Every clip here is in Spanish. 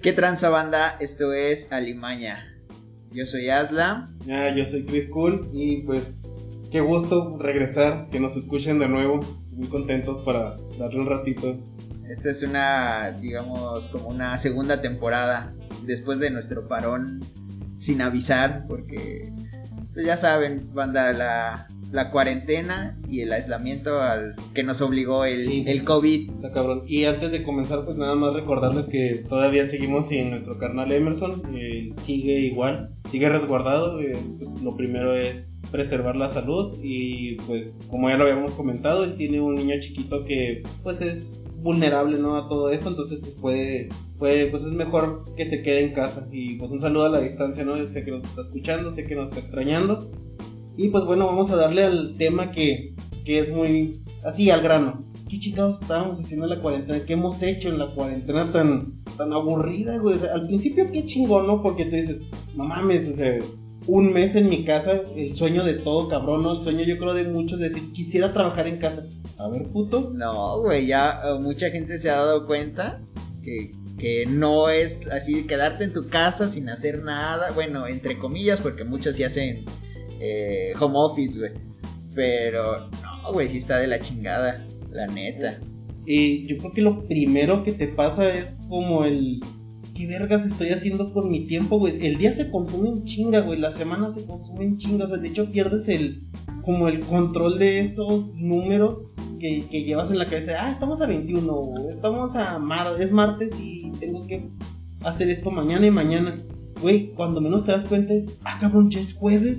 ¿Qué tranza banda? Esto es Alimaña. Yo soy Asla. Ya, yo soy Chris Cool y pues qué gusto regresar, que nos escuchen de nuevo. Muy contentos para darle un ratito. Esta es una, digamos, como una segunda temporada después de nuestro parón sin avisar, porque pues ya saben, banda, la, la cuarentena y el aislamiento al que nos obligó el, Sí. el COVID. Está cabrón. Y antes de comenzar, pues nada más recordarles que todavía seguimos sin nuestro carnal Emerson. eh, sigue igual, sigue resguardado. eh, pues, lo primero es preservar la salud y pues como ya lo habíamos comentado, él tiene un niño chiquito que pues es vulnerable no a todo esto, entonces pues puede, puede pues es mejor que se quede en casa y pues un saludo a la distancia, ¿no? Sé que nos está escuchando, sé que nos está extrañando y pues bueno, vamos a darle al tema que, que es muy así al grano. ¿Qué chingados estábamos haciendo en la cuarentena? ¿Qué hemos hecho en la cuarentena tan, tan aburrida, güey? Al principio qué chingón, ¿no? Porque tú dices, no mames, o sea, un mes en mi casa, el sueño de todo, cabrón, ¿no? El sueño yo creo de muchos, de decir, quisiera trabajar en casa. A ver, puto. No, güey, ya eh, mucha gente se ha dado cuenta que, que no es así quedarte en tu casa sin hacer nada. Bueno, entre comillas, porque muchos sí hacen eh, home office, güey. Pero no, güey, sí está de la chingada, la neta. Y yo creo que lo primero que te pasa es como el... ¿Qué vergas estoy haciendo con mi tiempo, güey? El día se consume en chinga, güey. La semana se consume en chinga. O sea, de hecho pierdes el... Como el control de esos números que, que llevas en la cabeza. Ah, estamos a 21, güey, estamos a mar es martes y tengo que hacer esto mañana y mañana. Güey, cuando menos te das cuenta ah, cabrón, ya es jueves.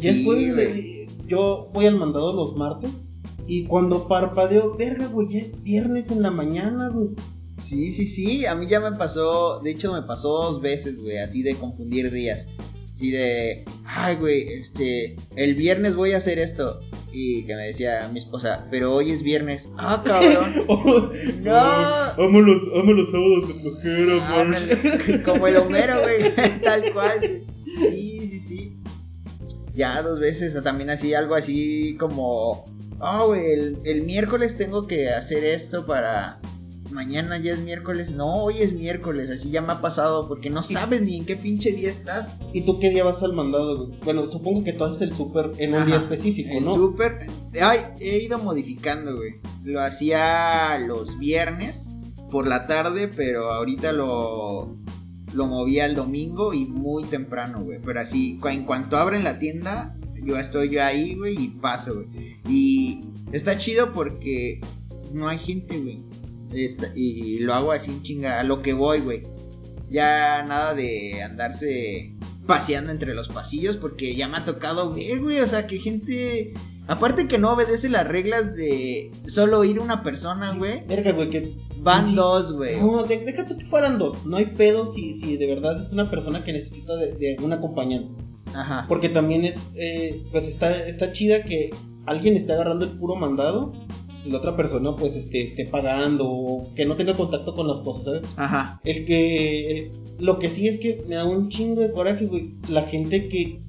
Ya Sí, eh, Yo voy al mandado los martes. Y cuando parpadeo, verga, güey, ya es viernes en la mañana, güey. Sí, sí, sí, a mí ya me pasó, de hecho me pasó dos veces, güey, así de confundir días. Así de, ay, güey, este, el viernes voy a hacer esto. Y que me decía mi esposa, pero hoy es viernes. Ah, cabrón. No. Amo los, amo los sábados de. Ándale, como el Homero, güey, tal cual. sí. Ya dos veces, o también así, algo así como, güey, el, el miércoles tengo que hacer esto para... Mañana ya es miércoles, no, hoy es miércoles, así ya me ha pasado, porque no sabes ni en qué pinche día estás. ¿Y tú qué día vas al mandado? Bueno, supongo que tú haces el súper en un día específico, El ¿no? súper, ay, he ido modificando, güey. Lo hacía los viernes por la tarde, pero ahorita lo lo moví al domingo y muy temprano, güey. Pero así, en cuanto abren la tienda, yo estoy yo ahí, güey, y paso, güey. Y está chido porque no hay gente, güey. Y lo hago así, chinga, a lo que voy, güey. Ya nada de andarse paseando entre los pasillos porque ya me ha tocado ver, güey, o sea, que gente... Aparte que no obedece las reglas de solo ir una persona, güey. Verga, güey, que... Van Sí. dos, güey. No, de- deja tú que fueran dos. No hay pedo si, si de verdad es una persona que necesita de, de un acompañante. Ajá. Porque también es, eh, pues está, está chida que alguien esté agarrando el puro mandado y la otra persona pues esté, esté pagando o que no tenga contacto con las cosas, ¿sabes? Ajá. El que, el- lo que sí es que me da un chingo de coraje, güey. La gente que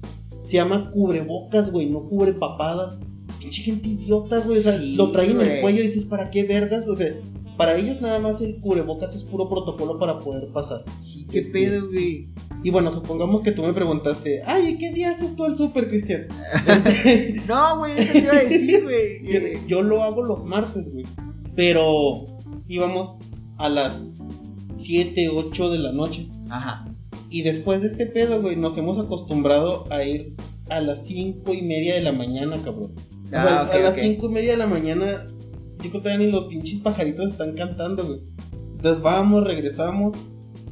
se llama cubrebocas, güey, no cubre papadas. Pinche gente idiota, güey. O sea, Sí, lo traen en el cuello y dices, ¿para qué vergas? O sea, para ellos nada más el cubrebocas es puro protocolo para poder pasar. Sí, qué pedo, güey. Y bueno, supongamos que tú me preguntaste, ay, ¿qué día haces tú el súper, Cristian? No, güey, eso te iba a decir, güey. yo, yo lo hago los martes, güey. Pero íbamos a las 7, 8 de la noche. Ajá. Y después de este pedo, güey, nos hemos acostumbrado a ir a las cinco y media de la mañana, cabrón. O sea, Ah, ok, a las ok. cinco y media de la mañana, que todavía ni los pinches pajaritos están cantando, güey. Entonces vamos, regresamos,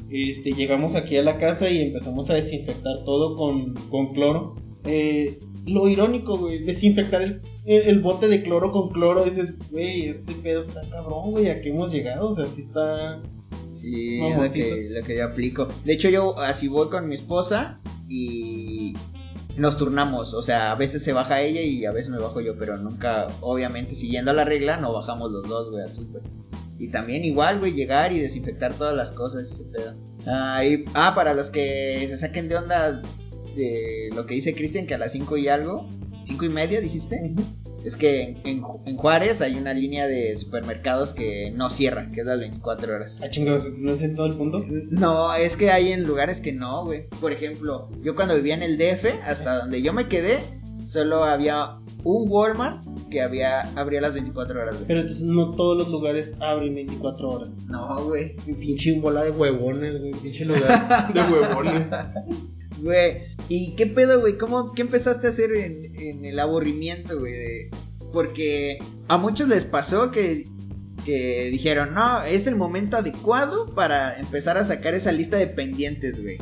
este, llegamos aquí a la casa y empezamos a desinfectar todo con, con cloro. Eh, lo irónico, güey, desinfectar el, el, el bote de cloro con cloro, dices, güey, este pedo está cabrón, güey, ¿a qué hemos llegado? O sea, sí está... Sí, es lo que, lo que yo aplico. De hecho, yo así voy con mi esposa y nos turnamos. O sea, a veces se baja ella y a veces me bajo yo, pero nunca, obviamente, siguiendo la regla, no bajamos los dos, güey, al súper. Y también igual, güey, llegar y desinfectar todas las cosas, ese pedo. Ah, ah, para los que se saquen de onda de lo que dice Cristian, que a las cinco y algo, cinco y media, dijiste. es que en, en en Juárez hay una línea de supermercados que no cierra, que es las 24 horas. Ah, chingados, ¿no es en todo el punto? No, es que hay en lugares que no, güey. Por ejemplo, yo cuando vivía en el DF, hasta donde yo me quedé, solo había un Walmart que había abría las 24 horas, güey. Pero entonces no todos los lugares abren 24 horas. No, güey. Un pinche bola de huevones, güey. Pinche lugar de huevones. Güey, ¿y qué pedo, güey? ¿Cómo, ¿Qué empezaste a hacer en, en el aburrimiento, güey? Porque a muchos les pasó que, que dijeron, no, es el momento adecuado para empezar a sacar esa lista de pendientes, güey.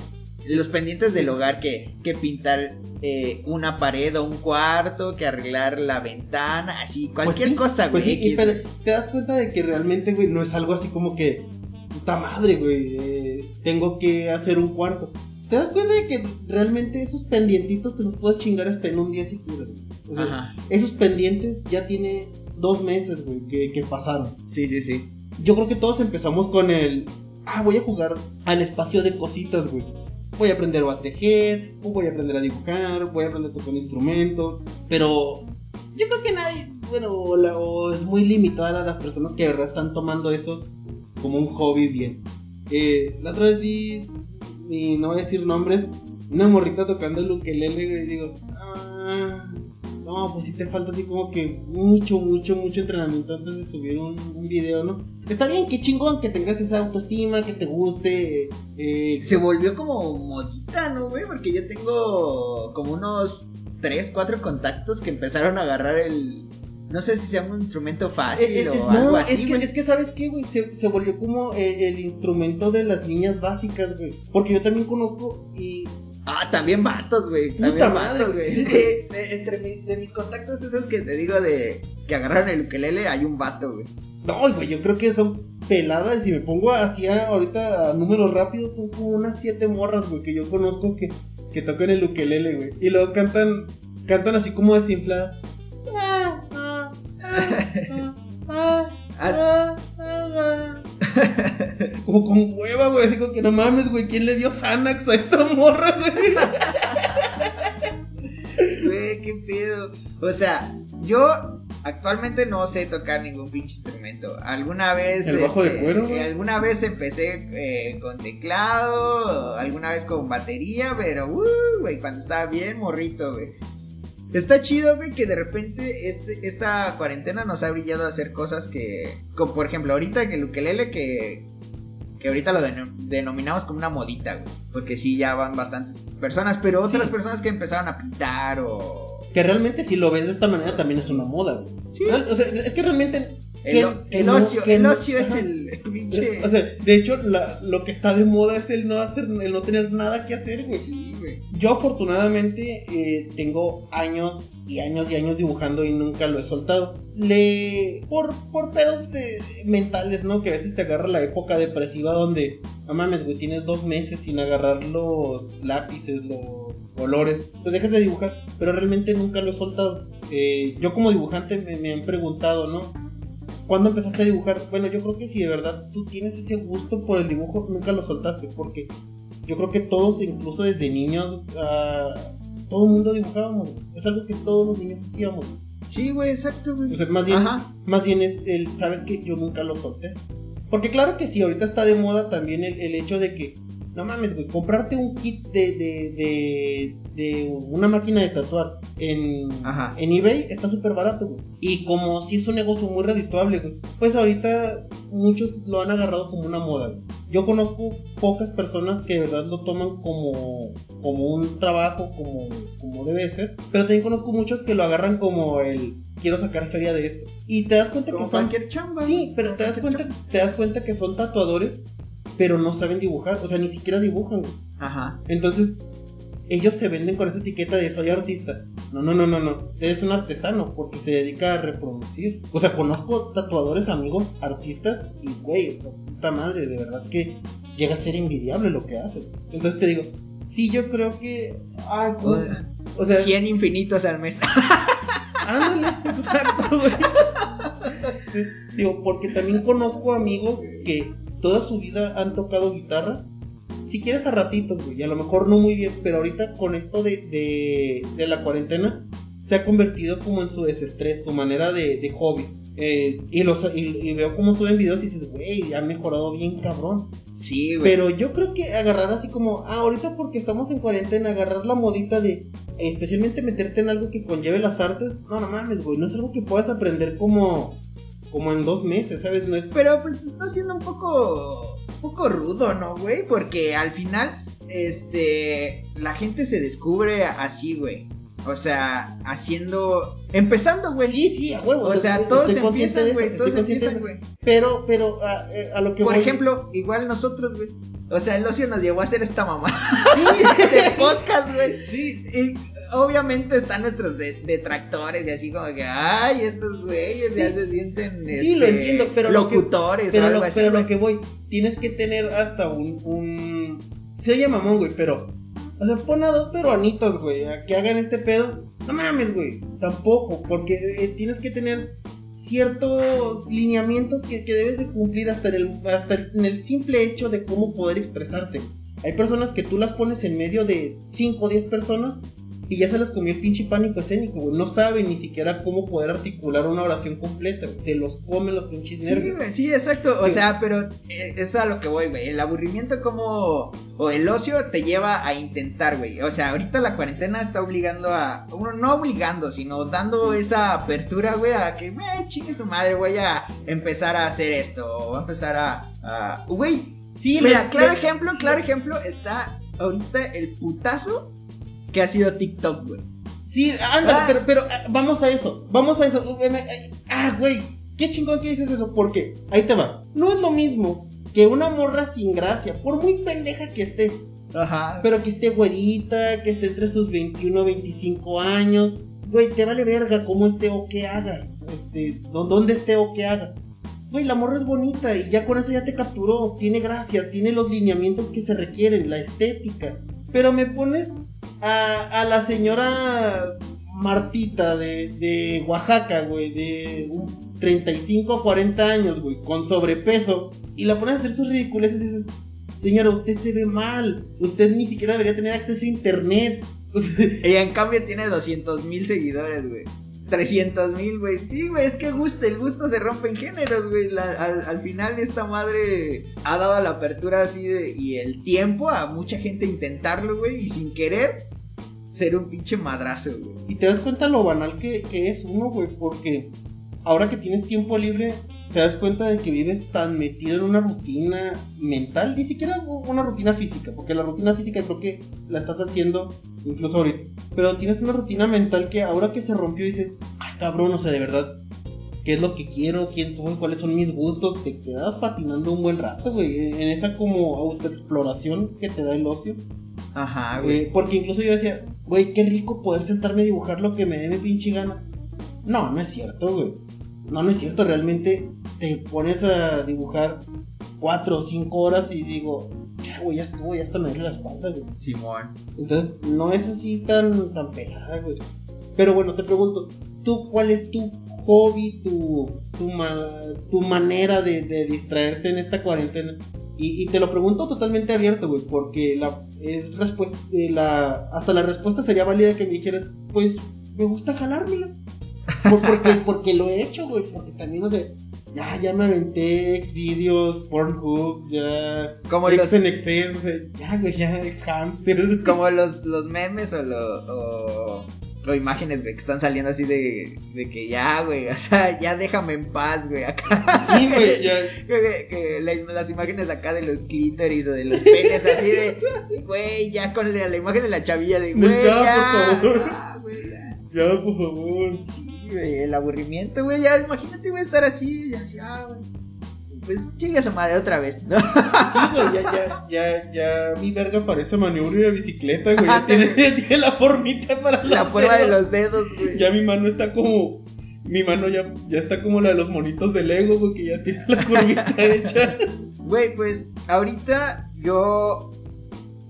Los pendientes del hogar que, que pintar eh, una pared o un cuarto, que arreglar la ventana, así, cualquier Pues sí, cosa, güey. pues sí, y X, pero güey. te das cuenta de que realmente, güey, no es algo así como que, puta madre, güey, eh, tengo que hacer un cuarto. Te das cuenta de que realmente esos pendientitos te los puedes chingar hasta en un día si quieres. O sea, Ajá. esos pendientes ya tiene dos meses, güey, que, que pasaron. Sí, sí, sí. Yo creo que todos empezamos con el, ah, voy a jugar al espacio de cositas, güey. Voy a aprender a tejer, o voy a aprender a dibujar, voy a aprender a tocar un instrumento. Pero yo creo que nadie, bueno, o, la- o es muy limitada las personas que de verdad están tomando eso como un hobby bien. Eh, la otra vez vi, y no voy a decir nombres, una morrita tocando el ukelele, y digo, ah, no, pues sí te falta así como que mucho, mucho, mucho entrenamiento antes de subir un, un video, ¿no? Está bien, qué chingón que tengas esa autoestima, que te guste, eh, Se volvió como modita, ¿no, güey? Porque yo tengo como unos 3, 4 contactos que empezaron a agarrar el... No sé si sea un instrumento fácil Eh, eh, o eh, algo no, así, es que, es que sabes qué, güey, se, se volvió como eh, el instrumento de las niñas básicas, güey. Porque yo también conozco y Ah, también vatos, güey. También madre, vatos, güey. güey. De, de- entre mi- de mis contactos esos que te digo de que agarraron el ukelele, hay un vato, güey. No, güey, yo creo que son peladas. Si me pongo así a- ahorita a números rápidos, son como unas siete morras, güey, que yo conozco que, que tocan el ukelele, güey. Y luego cantan, cantan así como desinfladas. Ah, Como con hueva, güey. Así como que no mames, güey. ¿Quién le dio Xanax a esta morra, güey? Güey, qué pedo. O sea, yo actualmente no sé tocar ningún pinche instrumento. Alguna vez. este, El bajo de cuero, güey. Alguna vez empecé eh, con teclado, alguna vez con batería, pero, uh, güey, cuando estaba bien morrito, güey. Está chido, güey, que de repente este, esta cuarentena nos ha brillado a hacer cosas que, como por ejemplo, ahorita que el ukelele que, que ahorita lo deno- denominamos como una modita, güey, porque sí ya van bastantes personas, pero otras Sí. personas que empezaron a pintar o Que realmente si lo ves de esta manera también es una moda, güey. Sí. O sea, es que realmente... el, que- el no- ocio, que el no- ocio es el, el pinche O sea, de hecho, la- lo que está de moda es el no hacer, el no tener nada que hacer, güey. Sí, güey. Yo afortunadamente eh, tengo años y años y años dibujando y nunca lo he soltado. Le por por pedos de- mentales, ¿no? Que a veces te agarra la época depresiva donde no mames, güey, tienes dos meses sin agarrar los lápices, los colores, pues dejas de dibujar, pero realmente nunca lo he soltado. Eh, yo como dibujante me, me han preguntado, ¿no? ¿Cuándo empezaste a dibujar? Bueno, yo creo que si de verdad tú tienes ese gusto por el dibujo, nunca lo soltaste, porque yo creo que todos, incluso desde niños, ah, todo el mundo dibujábamos. Es algo que todos los niños hacíamos. Sí, güey, exacto, güey. O sea, más bien, Ajá. más bien es el, ¿sabes que Yo nunca lo solté. Porque claro que sí, ahorita está de moda también el, el hecho de que, no mames, güey, comprarte un kit de, de, de, de una máquina de tatuar en, Ajá. en eBay está súper barato, güey. Y como si es un negocio muy redituable, güey, pues ahorita muchos lo han agarrado como una moda, güey. Yo conozco pocas personas que de verdad lo toman como, como un trabajo, como, como debe ser. Pero también conozco muchos que lo agarran como el quiero sacar feria de esto. Y te das cuenta Como que son chamba. Sí, pero te das cuenta, te das cuenta que son tatuadores, pero no saben dibujar, o sea, ni siquiera dibujan, güey. Ajá. Entonces, ellos se venden con esa etiqueta de soy artista. No, no, no, no, no. Eres un artesano porque se dedica a reproducir. O sea, conozco tatuadores, amigos, artistas, y güey, puta madre, de verdad que llega a ser envidiable lo que hacen. Entonces te digo, sí, yo creo que. Ay, O ¿cómo? sea, o sea, 100 infinitos al mes. Ándale, exacto, güey. Digo, porque también conozco amigos que toda su vida han tocado guitarra. Si quieres a ratitos, güey, a lo mejor no muy bien, pero ahorita con esto de, de, de la cuarentena, se ha convertido como en su desestrés, su manera de, de hobby. Eh, y, los, y, y veo cómo suben videos y dices, güey, ha mejorado bien cabrón. Sí, güey. Pero yo creo que agarrar así como, ah, ahorita porque estamos en cuarentena, agarrar la modita de, especialmente meterte en algo que conlleve las artes, no, no mames, güey, no es algo que puedas aprender como, como en dos meses, ¿sabes? No es... Pero pues está siendo un poco, un poco rudo, ¿no, güey? Porque al final, este, la gente se descubre así, güey. O sea, haciendo, empezando, güey. Sí, sí, a huevo. O sea, todos empiezan, güey, todos empiezan, güey. Pero, pero, a, eh, a lo que Por voy- ejemplo, igual nosotros, güey. O sea, el ocio nos llevó a hacer esta mamá Sí. de podcast, güey. Sí, Y obviamente están nuestros de- detractores y así como que, ay, estos güeyes ya se sienten Sí, lo este, entiendo, pero lo que- locutores pero, lo, así, pero lo güey. que voy, tienes que tener hasta un, un... Se oye mamón, güey, pero... O sea, pon a dos peruanitos, güey, a que hagan este pedo. No mames, güey, tampoco, porque eh, tienes que tener ciertos lineamientos que, que debes de cumplir hasta, en el, hasta en el simple hecho de cómo poder expresarte. Hay personas que tú las pones en medio de 5 o 10 personas y ya se les comió el pinche pánico escénico, güey. No saben ni siquiera cómo poder articular una oración completa, güey. Se los comen los pinches Sí, nervios. güey, sí, exacto. O Sí. sea, pero eh, es a lo que voy, güey. El aburrimiento como... O el ocio te lleva a intentar, güey. O sea, ahorita la cuarentena está obligando a... Bueno, no obligando, sino dando esa apertura, güey, a que, güey, chingue su madre, voy a empezar a hacer esto. O voy a empezar a... a- Güey, Sí, Mira, le- claro le- ejemplo, claro ejemplo está ahorita el putazo que ha sido TikTok, güey. Sí, ándale, Ah. pero, pero ah, vamos a eso, vamos a eso. Eh, eh, eh, Ah, güey, qué chingón que dices eso, porque ahí te va. No es lo mismo que una morra sin gracia, por muy pendeja que esté, Ajá. pero que esté güerita, que esté entre sus 21 25 años. Güey, te vale verga cómo esté o qué haga, este, dó- dónde esté o qué haga. Güey, la morra es bonita y ya con eso ya te capturó, tiene gracia, tiene los lineamientos que se requieren, la estética. Pero me pones a, a la señora Martita de, de Oaxaca, güey, de un 35 a 40 años, güey, con sobrepeso, y la pones a hacer sus ridiculeces y dices, señora, usted se ve mal, usted ni siquiera debería tener acceso a internet. Ella en cambio tiene 200 mil seguidores, güey. 300 mil, güey. Sí, güey, es que gusta, el gusto se rompe en géneros, güey. Al, al final esta madre ha dado la apertura así de, y el tiempo a mucha gente intentarlo, güey, y sin querer ser un pinche madrazo, güey. Y te das cuenta lo banal que, que es uno, güey, porque ahora que tienes tiempo libre, te das cuenta de que vives tan metido en una rutina mental, ni siquiera una rutina física, porque la rutina física creo que la estás haciendo incluso ahorita. Pero tienes una rutina mental que ahora que se rompió dices, ay cabrón, o sea, de verdad, ¿qué es lo que quiero? ¿Quién soy? ¿Cuáles son mis gustos? Te quedas patinando un buen rato, güey, en esa como autoexploración que te da el ocio. Ajá, güey. Eh, porque incluso yo decía, güey, qué rico poder sentarme a dibujar lo que me dé mi pinche gana. No, no es cierto, güey. No, no es cierto. Realmente te pones a dibujar cuatro o cinco horas y digo, ya, güey, ya estuvo, ya hasta me duele la espalda, güey. Simón. Entonces, no es así tan, tan pelada, güey. Pero bueno, te pregunto, ¿tú cuál es tu hobby, tu, tu, ma- tu manera de, de distraerte en esta cuarentena? Y, y te lo pregunto totalmente abierto, güey, porque la, es respu- eh, la, hasta la respuesta sería válida que me dijeras, pues, me gusta jalármela. Por- porque, porque lo he hecho, güey, porque también, o sea, ya, ya me aventé vídeos, Pornhub, ya... Como los, en Excel, ya, güey, ya, hamster. como los, los memes o, lo- o, o imágenes, güey, que están saliendo así de, de que ya, güey, o sea, ya déjame en paz, güey, acá. Sí, güey, ya. Que, que la- las imágenes acá de los clítoris o de los penes así de, güey, ya con la, la imagen de la chavilla de, güey, Ya, por ya, favor. ya, güey, ya. Ya, por favor. Sí, güey, el aburrimiento, güey, ya, imagínate, güey, estar así, y así, ah, güey, pues chinga su madre otra vez, ¿no? Sí, güey, ya, ya, ya, ya, mi verga parece maniobra de bicicleta, güey. Ya tiene, ya tiene la formita para La forma de los dedos, güey. Ya mi mano está como. Mi mano ya, ya está como la de los monitos de Lego, güey, que ya tiene la formita hecha. Güey, pues ahorita yo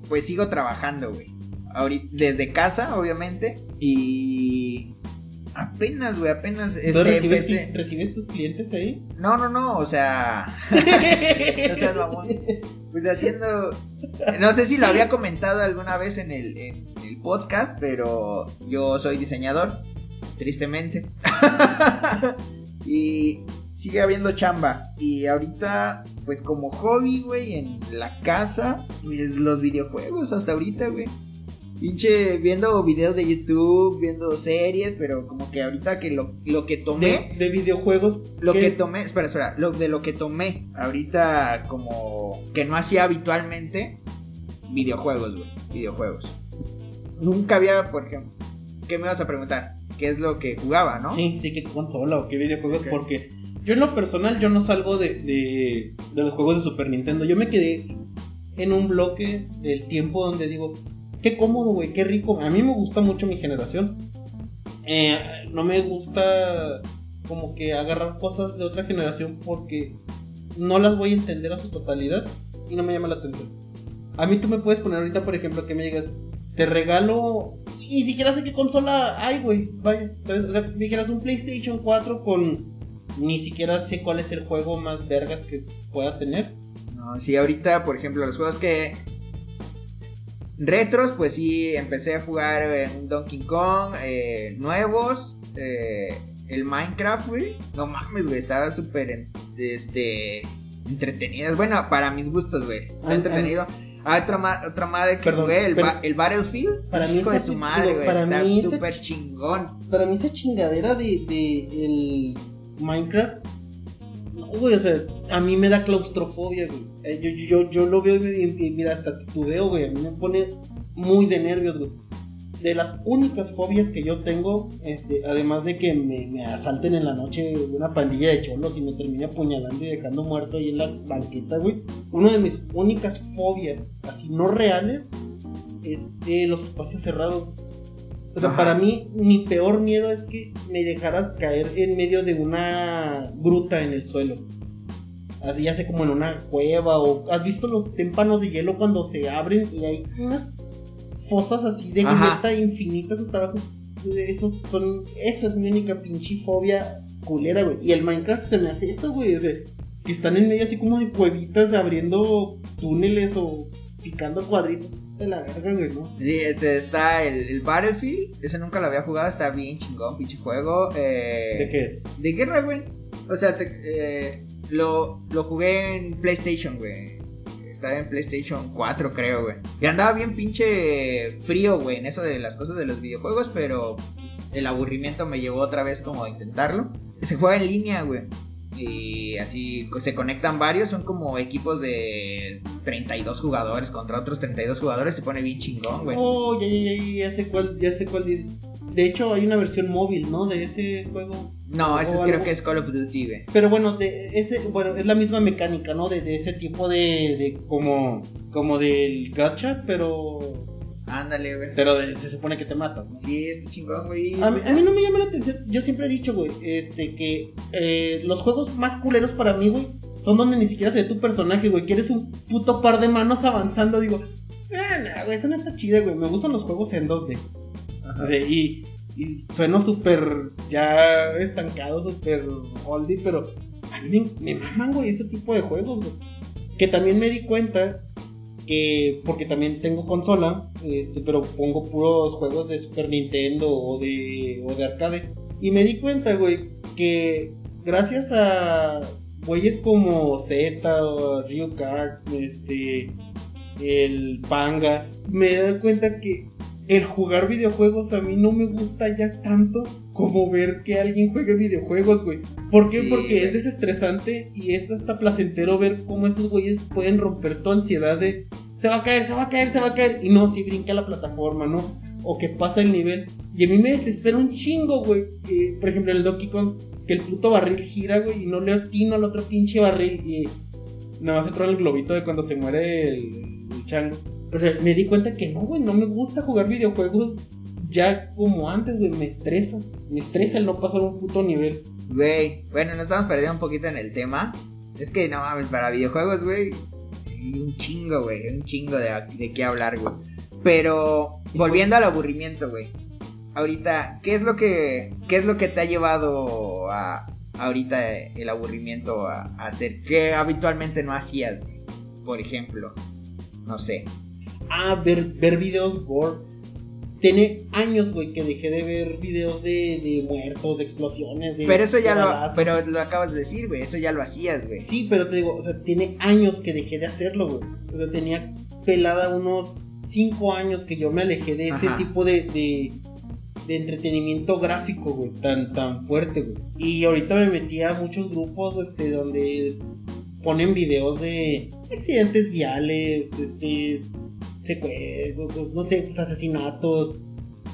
pues sigo trabajando, güey. Ahorita desde casa, obviamente, y apenas, güey, apenas este, ¿Tú recibes, empecé- recibes tus clientes ahí? No, no, no, o sea, no seas mamón. Pues haciendo no sé si lo había comentado alguna vez en el en el podcast, pero yo soy diseñador tristemente. y sigue habiendo chamba. Y ahorita, pues como hobby, güey, en la casa, pues, los videojuegos hasta ahorita, güey. Pinche viendo videos de YouTube, viendo series, pero como que ahorita que lo, lo que tomé, De, de videojuegos. lo ¿qué? que tomé, espera, espera, lo de lo que tomé ahorita como que no hacía habitualmente, videojuegos, güey, videojuegos. Nunca había, por ejemplo, ¿qué me vas a preguntar? ¿Qué es lo que jugaba, no? Sí, sí, qué consola o qué videojuegos, porque yo en lo personal yo no salgo de, de, de los juegos de Super Nintendo. Yo me quedé en un bloque del tiempo donde digo, qué cómodo, güey, qué rico. A mí me gusta mucho mi generación. Eh, no me gusta como que agarrar cosas de otra generación porque no las voy a entender a su totalidad y no me llama la atención. A mí tú me puedes poner ahorita, por ejemplo, que me digas, te regalo. Y siquiera sé qué consola hay, güey. Vaya, dijeras un PlayStation 4 con. Ni siquiera sé cuál es el juego más vergas que pueda tener. No, sí, ahorita, por ejemplo, los juegos que. Retros, pues sí, empecé a jugar en Donkey Kong, eh, nuevos, eh, el Minecraft, güey. No mames, güey, estaba súper este, entretenido. Bueno, para mis gustos, güey. Ah, entretenido. Ah, otra, ma- otra madre que Perdón, jugué, el, ba- el Battlefield. Para mí de está su madre, güey. para Está mí súper ch- chingón. Para mí esa chingadera de, de el Minecraft. Güey, o sea, a mí me da claustrofobia, güey. Eh, Yo, yo, yo lo veo y, y mira, hasta titubeo, güey. A mí me pone muy de nervios, güey. De las únicas fobias que yo tengo, este, además de que me, me asalten en la noche una pandilla de cholos y me termine apuñalando y dejando muerto ahí en la banqueta, güey. Una de mis únicas fobias, así no reales, es de los espacios cerrados. O sea, Ajá. para mí, mi peor miedo es que me dejaras caer en medio de una gruta en el suelo. Así ya sé como en una cueva o... ¿Has visto los témpanos de hielo cuando se abren y hay unas fosas así de neta infinitas hasta abajo? Esos son... Esa es mi única pinche fobia culera, güey. Y el Minecraft se me hace eso, güey. o sea, que están en medio así como de cuevitas abriendo túneles o picando cuadritos de la verga, güey, ¿no? Sí, este, está el, el Battlefield. Ese nunca lo había jugado, está bien chingón, pinche juego. Eh, ¿De qué es? De guerra, güey. O sea, te- eh, lo, lo jugué en PlayStation, güey. Estaba en PlayStation 4, creo, güey. Y andaba bien pinche frío, güey, en eso de las cosas de los videojuegos, pero el aburrimiento me llevó otra vez como a intentarlo. Se juega en línea, güey. Y así se conectan varios, son como equipos de 32 jugadores contra otros 32 jugadores, se pone bien chingón, güey. Oh, ya, ya, ya, ya sé cuál, ya sé cuál dices. De hecho, hay una versión móvil, ¿no? De ese juego. No, ese o creo algo. que es Call of Duty, güey. Pero bueno, de ese, bueno, es la misma mecánica, ¿no? De, de ese tipo de, de como, como del gacha, pero, Ándale, güey. pero de- se supone que te matas, ¿no? Sí, está chingón, güey. A mí, a mí no me llama la atención. Yo siempre he dicho, güey, este, que eh, los juegos más culeros para mí, güey, son donde ni siquiera se ve tu personaje, güey. Que eres un puto par de manos avanzando. Digo, ah, no, güey, eso no está chido, güey. Me gustan los juegos en 2D. Ajá. Sea, y, y sueno súper ya estancado, súper oldie, pero a mí me, me maman, güey, ese tipo de juegos, güey. Que también me di cuenta que, porque también tengo consola, este, pero pongo puros juegos de Super Nintendo o de, o de arcade. Y me di cuenta, güey, que gracias a güeyes como Z o Ryu Kart, este, el Panga, me doy cuenta que el jugar videojuegos a mí no me gusta ya tanto como ver que alguien juegue videojuegos, güey. ¿Por qué? Sí, Porque güey. es desestresante y es hasta placentero ver cómo esos güeyes pueden romper tu ansiedad de se va a caer, se va a caer, se va a caer. Y no, si brinca la plataforma, ¿no? O que pasa el nivel. Y a mí me desespera un chingo, güey. que, por ejemplo, en el Donkey Kong, que el puto barril gira, güey, y no le atino al otro pinche barril. Y nada más se trae el globito de cuando se muere el, el chango. Me di cuenta que no, güey, no me gusta jugar videojuegos ya como antes, güey, me estresa. Me estresa el no pasar un puto nivel. Güey, bueno, nos estamos perdiendo un poquito en el tema. Es que no mames, para videojuegos, güey, un chingo, güey, un chingo de, de qué hablar, güey. Pero volviendo al aburrimiento, güey. Ahorita, ¿qué es lo que qué es lo que te ha llevado a ahorita el aburrimiento a, a hacer que habitualmente no hacías, güey? Por ejemplo, no sé. Ah, ver, ver videos gore. tiene años, güey, que dejé de ver videos de, de muertos, de explosiones, de... Pero eso ya lo, pero lo acabas de decir, güey, eso ya lo hacías, güey. Sí, pero te digo, o sea, tiene años que dejé de hacerlo, güey. O sea, tenía pelada unos 5 años que yo me alejé de ese tipo de, de, de entretenimiento gráfico, güey, tan, tan fuerte, güey. Y ahorita me metí a muchos grupos, este, donde ponen videos de accidentes viales, este, secuestros, no sé, pues, asesinatos,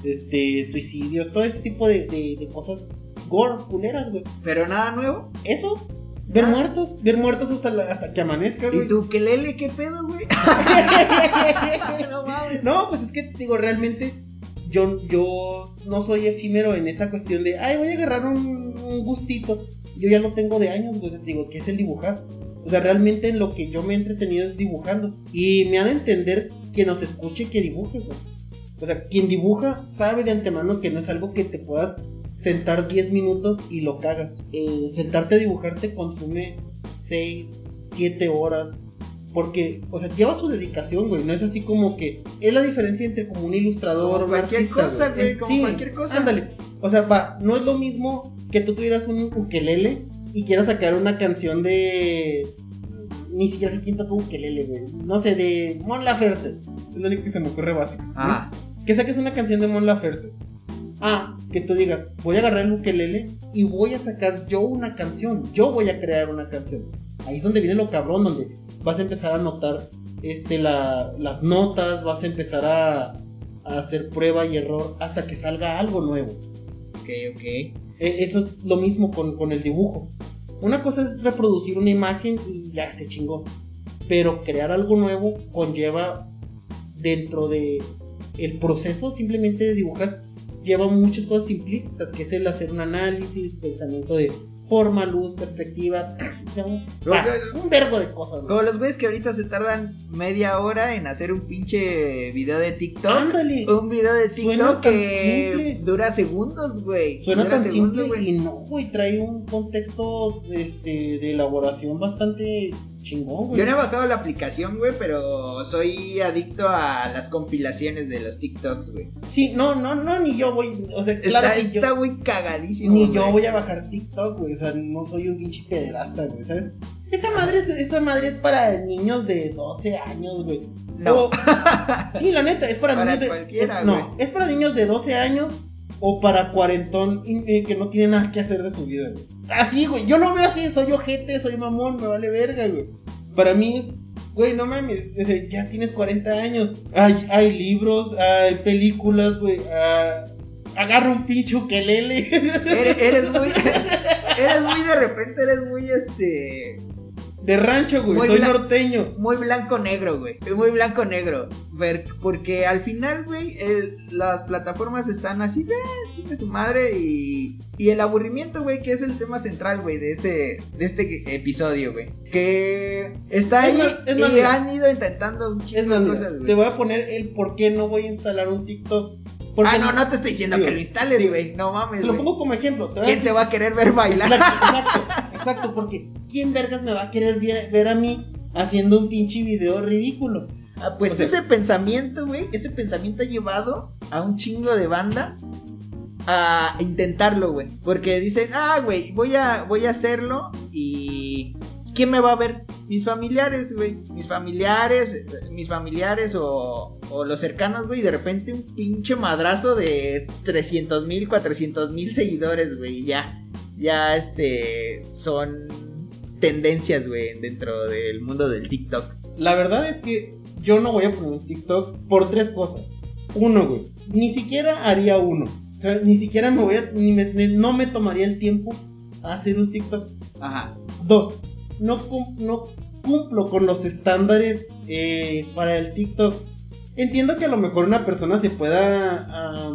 este, suicidios, todo ese tipo de, de, de cosas gore, culeras, güey. Pero nada nuevo. Eso, ver Ah. muertos, ver muertos hasta, la- hasta que amanezca, güey. ¿Y tu quelele qué pedo, güey? no. No, pues es que digo, realmente yo, yo no soy efímero en esa cuestión de, ay, voy a agarrar un, un gustito. Yo ya lo tengo de años, pues digo, que es el dibujar. O sea, realmente en lo que yo me he entretenido es dibujando. Y me ha de entender quien nos escuche que dibuje, güey. O sea, quien dibuja sabe de antemano que no es algo que te puedas sentar 10 minutos y lo cagas. Eh, sentarte a dibujar te consume 6, 7 horas. Porque, o sea, lleva su dedicación, güey. No es así como que. Es la diferencia entre como un ilustrador Como cualquier artista, cosa, güey, como cualquier cosa. Ándale. O sea, va, no es lo mismo que tú tuvieras un ukelele y quieras sacar una canción de. Ni siquiera sé quién toca ukelele, güey. No sé, de Mon Laferte. Es lo único que se me ocurre básico. ¿sí? Ah, Que saques una canción de Mon Laferte. Ah, que tú digas, voy a agarrar el ukelele y voy a sacar yo una canción. Yo voy a crear una canción. Ahí es donde viene lo cabrón, donde vas a empezar a notar este, la- las notas, vas a empezar a, a hacer prueba y error hasta que salga algo nuevo. ok, ok. E- Eso es lo mismo con, con el dibujo. Una cosa es reproducir una imagen y ya se chingó. Pero crear algo nuevo conlleva dentro de el proceso simplemente de dibujar lleva muchas cosas implícitas, que es el hacer un análisis, pensamiento de forma, luz, perspectiva, ah, un verbo de cosas. güey. Como los güeyes que ahorita se tardan media hora en hacer un pinche video de TikTok. Ándale. Un video de TikTok que simple. dura segundos, güey. Suena Dura tan segundos, simple güey. y no, güey, trae un contexto este, de elaboración bastante chingón, güey. Yo no he bajado la aplicación, güey, pero soy adicto a las compilaciones de los TikToks, güey. Sí, no, no, no, ni yo voy, o sea, claro está, que yo, está muy cagadísimo. ni güey. yo voy a bajar TikTok, güey, o sea, no soy un pinche pederasta, güey, ¿sabes? Esa madre, es, madre es para niños de 12 años, güey. No. O- sí, la neta, es para, Para niños de... es- no, güey. es para niños de 12 años o para cuarentón eh, que no tiene nada que hacer de su vida, güey. Así, güey, yo lo veo así, soy ojete, soy mamón, me vale verga, güey. Para mí. Güey, no mames, ya tienes 40 años. Hay, hay libros, hay películas, güey. ah, agarra un pinche ukelele. Eres, eres muy. eres muy de repente, eres muy este. De rancho, güey. Muy Soy norteño. Muy blanco-negro, güey. Muy blanco-negro. Ver- Porque al final, güey, las plataformas están así de chingue su madre y. Y el aburrimiento, güey, que es el tema central, güey, de este, de este episodio, güey. Que está Es ahí es y han ido intentando un chingo de cosas, te güey. voy a poner el por qué no voy a instalar un TikTok. Porque Ah, no, no te estoy diciendo Digo, que lo instales, güey. No mames, Te lo pongo como ejemplo. te ¿Quién te va a querer ver bailar? Exacto, exacto, exacto, porque ¿quién vergas me va a querer ver, ver a mí haciendo un pinche video ridículo? Ah, pues O sea- ese pensamiento, güey, ese pensamiento ha llevado a un chingo de banda a intentarlo, güey. Porque dicen, ah, güey, voy a, voy a hacerlo y ¿quién me va a ver? Mis familiares, güey. Mis familiares, mis familiares o, o los cercanos, güey. De repente un pinche madrazo de 300 mil, 400 mil seguidores, güey. Ya, ya, este, son tendencias, güey, dentro del mundo del TikTok. La verdad es que yo no voy a poner un TikTok por tres cosas. Uno, güey, ni siquiera haría uno. O sea, ni siquiera me voy a, ni me- me- no me tomaría el tiempo a hacer un TikTok. Ajá. Dos, no, cum- no cumplo con los estándares eh, para el TikTok. Entiendo que a lo mejor una persona se pueda...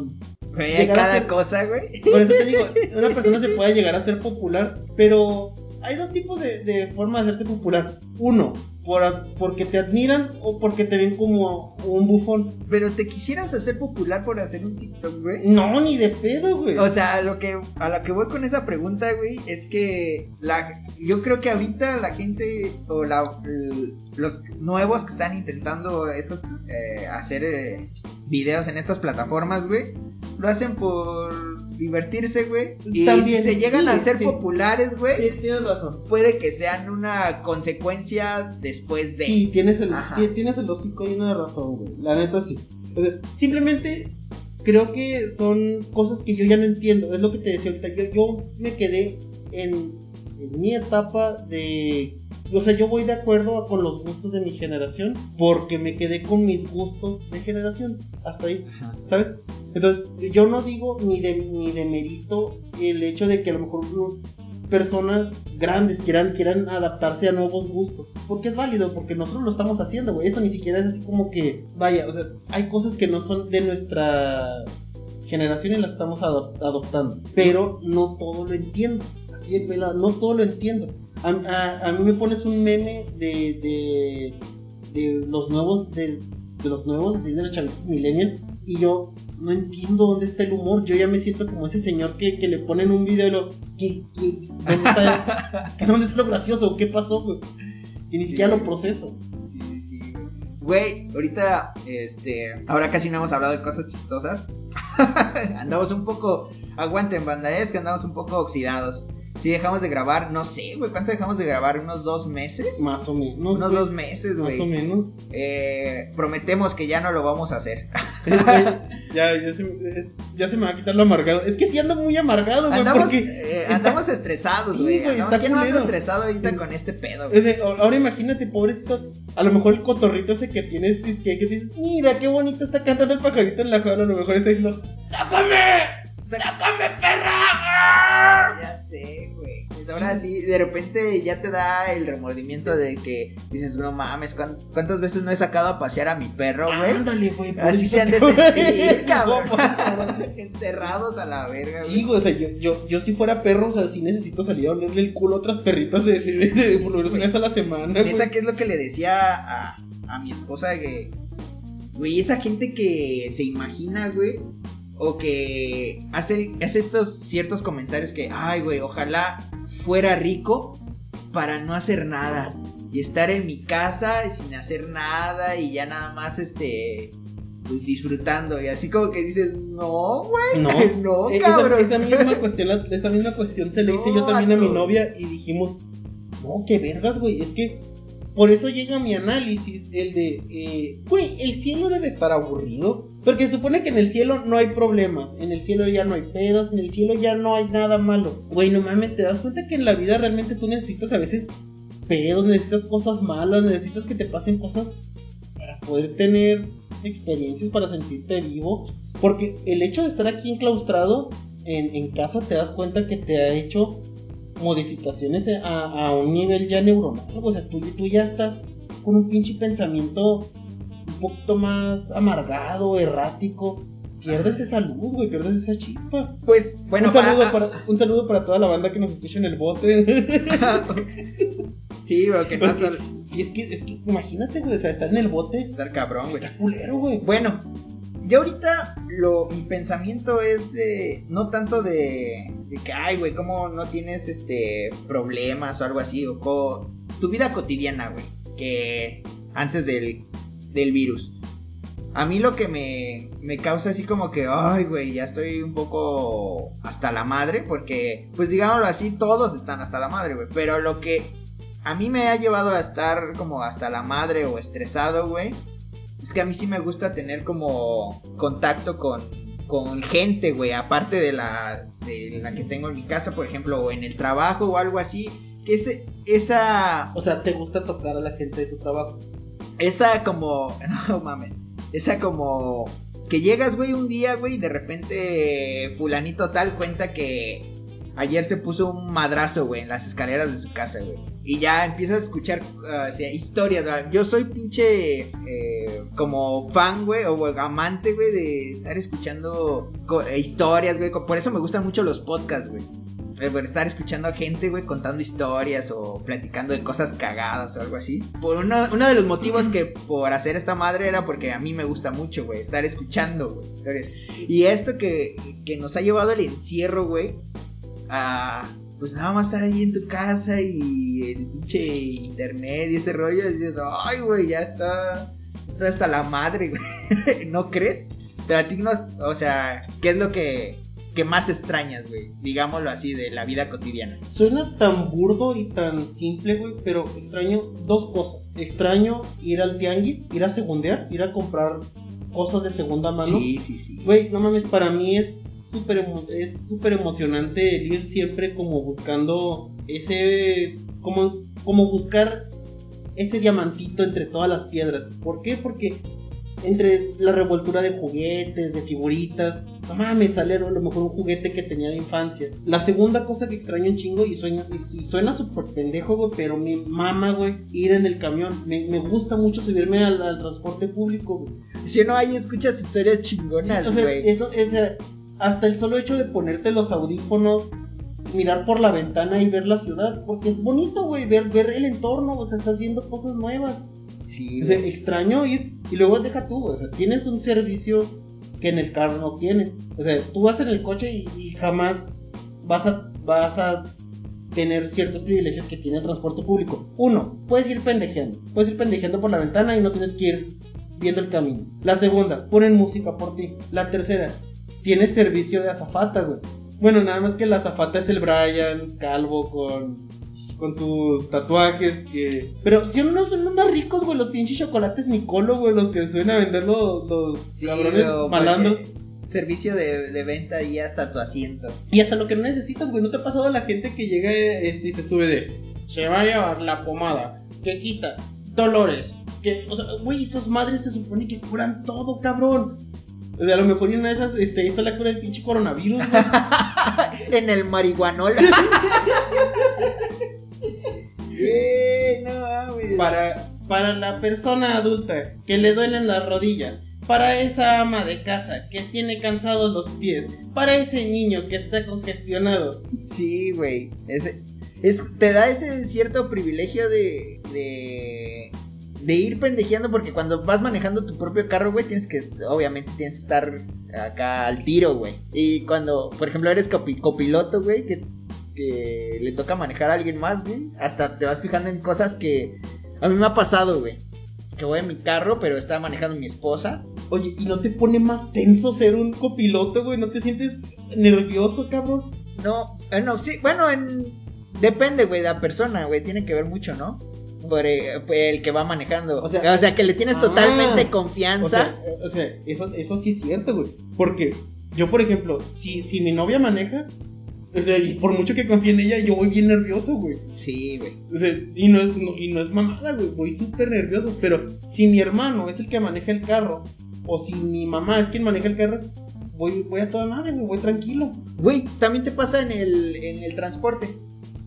hay Llegar a cada ser- cosa, güey. por eso te digo, una persona se puede llegar a ser popular, pero hay dos tipos de, de forma de hacerte popular. Uno, por, porque te admiran o porque te ven como un bufón. Pero te quisieras hacer popular por hacer un TikTok, güey. No, ni de pedo, güey. O sea, a lo que a lo que voy con esa pregunta, güey, es que la yo creo que ahorita la gente o la los nuevos que están intentando estos eh, hacer eh, videos en estas plataformas, güey, lo hacen por divertirse, güey. Y También, si se llegan sí, a ser sí. populares, güey, Sí, tienes razón. puede que sean una consecuencia después de. Sí, tienes el, tienes el hocico lleno de razón, güey. La neta sí. Sea, simplemente creo que son cosas que yo ya no entiendo. Es lo que te decía ahorita. Yo, yo me quedé en, en mi etapa de. O sea, yo voy de acuerdo con los gustos de mi generación porque me quedé con mis gustos de generación. Hasta ahí. Ajá. ¿sabes? Entonces, yo no digo ni de, ni de mérito el hecho de que a lo mejor uh, personas grandes quieran, quieran adaptarse a nuevos gustos. Porque es válido, porque nosotros lo estamos haciendo, güey. Eso ni siquiera es así como que, vaya, o sea, hay cosas que no son de nuestra generación y las estamos adop- adoptando. Pero no todo lo entiendo. Así es, no todo lo entiendo. A, a- a mí me pones un meme de, de, de los nuevos, de, de los nuevos, de los chavitos millennials, y yo no entiendo dónde está el humor. Yo ya me siento como ese señor que, que le ponen un video y lo. ¿qué, qué, dónde, está, ¿Dónde está lo gracioso? ¿Qué pasó, güey? Y ni siquiera lo proceso. Sí, sí. Güey, ahorita, este, ahora casi no hemos hablado de cosas chistosas. andamos un poco, aguanten banda, es que andamos un poco oxidados. Si dejamos de grabar, no sé, güey, ¿cuánto dejamos de grabar? ¿Unos dos meses? Más o menos. Unos güey. dos meses, Más o güey. menos. Eh, prometemos que ya no lo vamos a hacer. ya, ya, se, eh, ya se me va a quitar lo amargado. Es que sí ando muy amargado, güey. Andamos, Porque. eh, está- andamos estresados, Sí, güey. güey, Andamos- está ¿Quién no anda estresado ahorita Sí. con este pedo, güey? Es de- ahora imagínate, pobrecito. A lo mejor el cotorrito ese que tienes, que, que dices, mira qué bonito está cantando el pajarito en la jaula. A lo mejor está diciendo, ¡Sácame! ¡Sácame, perra! Ya sé, Pues ahora sí, de repente ya te da el remordimiento de que dices, no mames, ¿cuán- ¿cuántas veces no he sacado a pasear a mi perro, güey? Ándale, güey. Así se han de sentir, cabrón. Encerrados a la verga, güey. Sí, güey, o sea, yo, yo, yo si fuera perro, o sea, sí necesito salir a olerle el culo a otras perritas de, de, de, una vez a la semana, güey. ¿qué es lo que le decía a, a mi esposa? Que, güey, esa gente que se imagina, güey, o que hace, hace estos ciertos comentarios que, ay, güey, ojalá fuera rico para no hacer nada y estar en mi casa sin hacer nada y ya nada más, este, pues disfrutando. Y así como que dices, no, güey, No, no, Eh, cabrón. Esa, esa misma cuestión, la- esa misma cuestión se le hice yo también a mi novia y dijimos, no, qué vergas, güey, es que por eso llega mi análisis, el de, eh, güey, el cielo debe estar aburrido, porque supone que en el cielo no hay problemas, en el cielo ya no hay pedos, en el cielo ya no hay nada malo. Güey, no mames, te das cuenta que en la vida realmente tú necesitas a veces pedos, necesitas cosas malas, necesitas que te pasen cosas para poder tener experiencias, para sentirte vivo. Porque el hecho de estar aquí enclaustrado en, casa te das cuenta que te ha hecho modificaciones a, a un nivel ya neuronal. O sea, tú, tú ya estás con un pinche pensamiento un poquito más amargado, errático. Pierdes esa luz, güey, pierdes esa chispa. Pues, bueno, un, saludo para- para, un saludo para toda la banda que nos escucha en el bote. sí, güey, que Porque- sal- y es que, es que imagínate, güey, o sea, estar en el bote. estar cabrón, güey. Está culero, güey. Bueno, yo ahorita lo, mi pensamiento es de, no tanto de, de que, ay, güey, cómo no tienes, este, problemas o algo así, o co- tu vida cotidiana, güey, que antes del, del virus. A mí lo que me, me causa así como que, ay, güey, ya estoy un poco hasta la madre, porque, pues digámoslo así, todos están hasta la madre, güey, pero lo que a mí me ha llevado a estar como hasta la madre o estresado, güey, es que a mí sí me gusta tener como contacto con, con gente, güey, aparte de la, de la que tengo en mi casa, por ejemplo, o en el trabajo o algo así. Que ese, esa, O sea, te gusta tocar a la gente de tu trabajo. Esa como, no mames, esa como que llegas, güey, un día, güey, y de repente fulanito tal cuenta que ayer se puso un madrazo, güey, en las escaleras de su casa, güey. Y ya empiezas a escuchar ah, historias, güey. Yo soy pinche eh, como fan, güey, o amante, güey, de estar escuchando historias, güey. Por eso me gustan mucho los podcasts, güey. Por estar escuchando a gente, güey, contando historias o platicando de cosas cagadas o algo así. Por uno, uno de los motivos que por hacer esta madre era porque a mí me gusta mucho, güey, estar escuchando, güey, historias. Y esto que, que nos ha llevado el encierro, güey, a pues nada más estar ahí en tu casa y el pinche internet y ese rollo, y dices, ay, güey, ya está, está hasta la madre, güey. ¿No crees? Pero a ti no, o sea, ¿qué es lo que, que más extrañas, güey? Digámoslo así, de la vida cotidiana. Suena tan burdo y tan simple, güey, pero extraño dos cosas. Extraño ir al tianguis, ir a segundear, ir a comprar cosas de segunda mano. Sí, sí, sí. Güey, no mames, para mí es súper emo- es súper emocionante el ir siempre como buscando ese, como, como buscar ese diamantito entre todas las piedras. ¿Por qué? Porque entre la revoltura de juguetes, de figuritas, no mames, sale a lo mejor un juguete que tenía de infancia. La segunda cosa que extraño un chingo y suena, y, suena súper pendejo, güey, pero me mama, güey, ir en el camión. Me, me gusta mucho subirme al, al transporte público, güey. Si no, ahí escuchas historias chingonas, Sí, o sea, güey. eso, hasta el solo hecho de ponerte los audífonos, mirar por la ventana y ver la ciudad, porque es bonito, güey, ver, ver el entorno, o sea, estás viendo cosas nuevas. Sí, O sea, güey. extraño ir, y luego deja tú, o sea, tienes un servicio que en el carro no tienes. O sea, tú vas en el coche y, y jamás vas a, vas a tener ciertos privilegios que tiene el transporte público. Uno, puedes ir pendejeando. Puedes ir pendejeando por la ventana y no tienes que ir viendo el camino. La segunda, ponen música por ti. La tercera, tienes servicio de azafata, güey. Bueno, nada más que la azafata es el Brian, calvo, con, con tus tatuajes. que Pero si no son los más ricos, güey, los pinches chocolates Nicolo, güey, los que suelen a vender los, los Sí, cabrones o, malandros. pues, eh, servicio de, de venta y hasta tu asiento. Y hasta lo que no necesitas, güey. ¿No te ha pasado a la gente que llega este, y se sube de... Se va a llevar la pomada, que quita dolores, que... O sea, güey, esas madres se supone que curan todo, cabrón. O sea, a lo mejor y una de esas este, hizo la cura del pinche coronavirus, güey. en el marihuanol. Güey, no mames. para, para la persona adulta que le duelen las rodillas. Para esa ama de casa que tiene cansados los pies. Para ese niño que está congestionado. Sí, güey. Ese- Es, te da ese cierto privilegio de, de, de ir pendejeando porque cuando vas manejando tu propio carro, güey, tienes que, obviamente tienes que estar acá al tiro, güey. Y cuando, por ejemplo, eres copi- copiloto, güey, que, que le toca manejar a alguien más, güey, hasta te vas fijando en cosas que a mí me ha pasado, güey. Que voy en mi carro, pero está manejando mi esposa. Oye, ¿y no te pone más tenso ser un copiloto, güey? ¿No te sientes nervioso, cabrón? No, eh, no, sí, bueno, en, depende, güey, de la persona, güey, tiene que ver mucho, ¿no? Por eh, el que va manejando. O O sea, sea, que le tienes ah, totalmente O confianza. sea, eh, o sea, eso, eso sí es cierto, güey. Porque yo, por ejemplo, si, si mi novia maneja, o sea, y por mucho que confíe en ella, yo voy bien nervioso, güey. sí, güey. O sea, y no es, no- y no es mamada, güey, voy súper nervioso. Pero si mi hermano es el que maneja el carro, o si mi mamá es quien maneja el carro, voy, voy a toda madre, güey, voy tranquilo. Güey, también te pasa en el, en el transporte.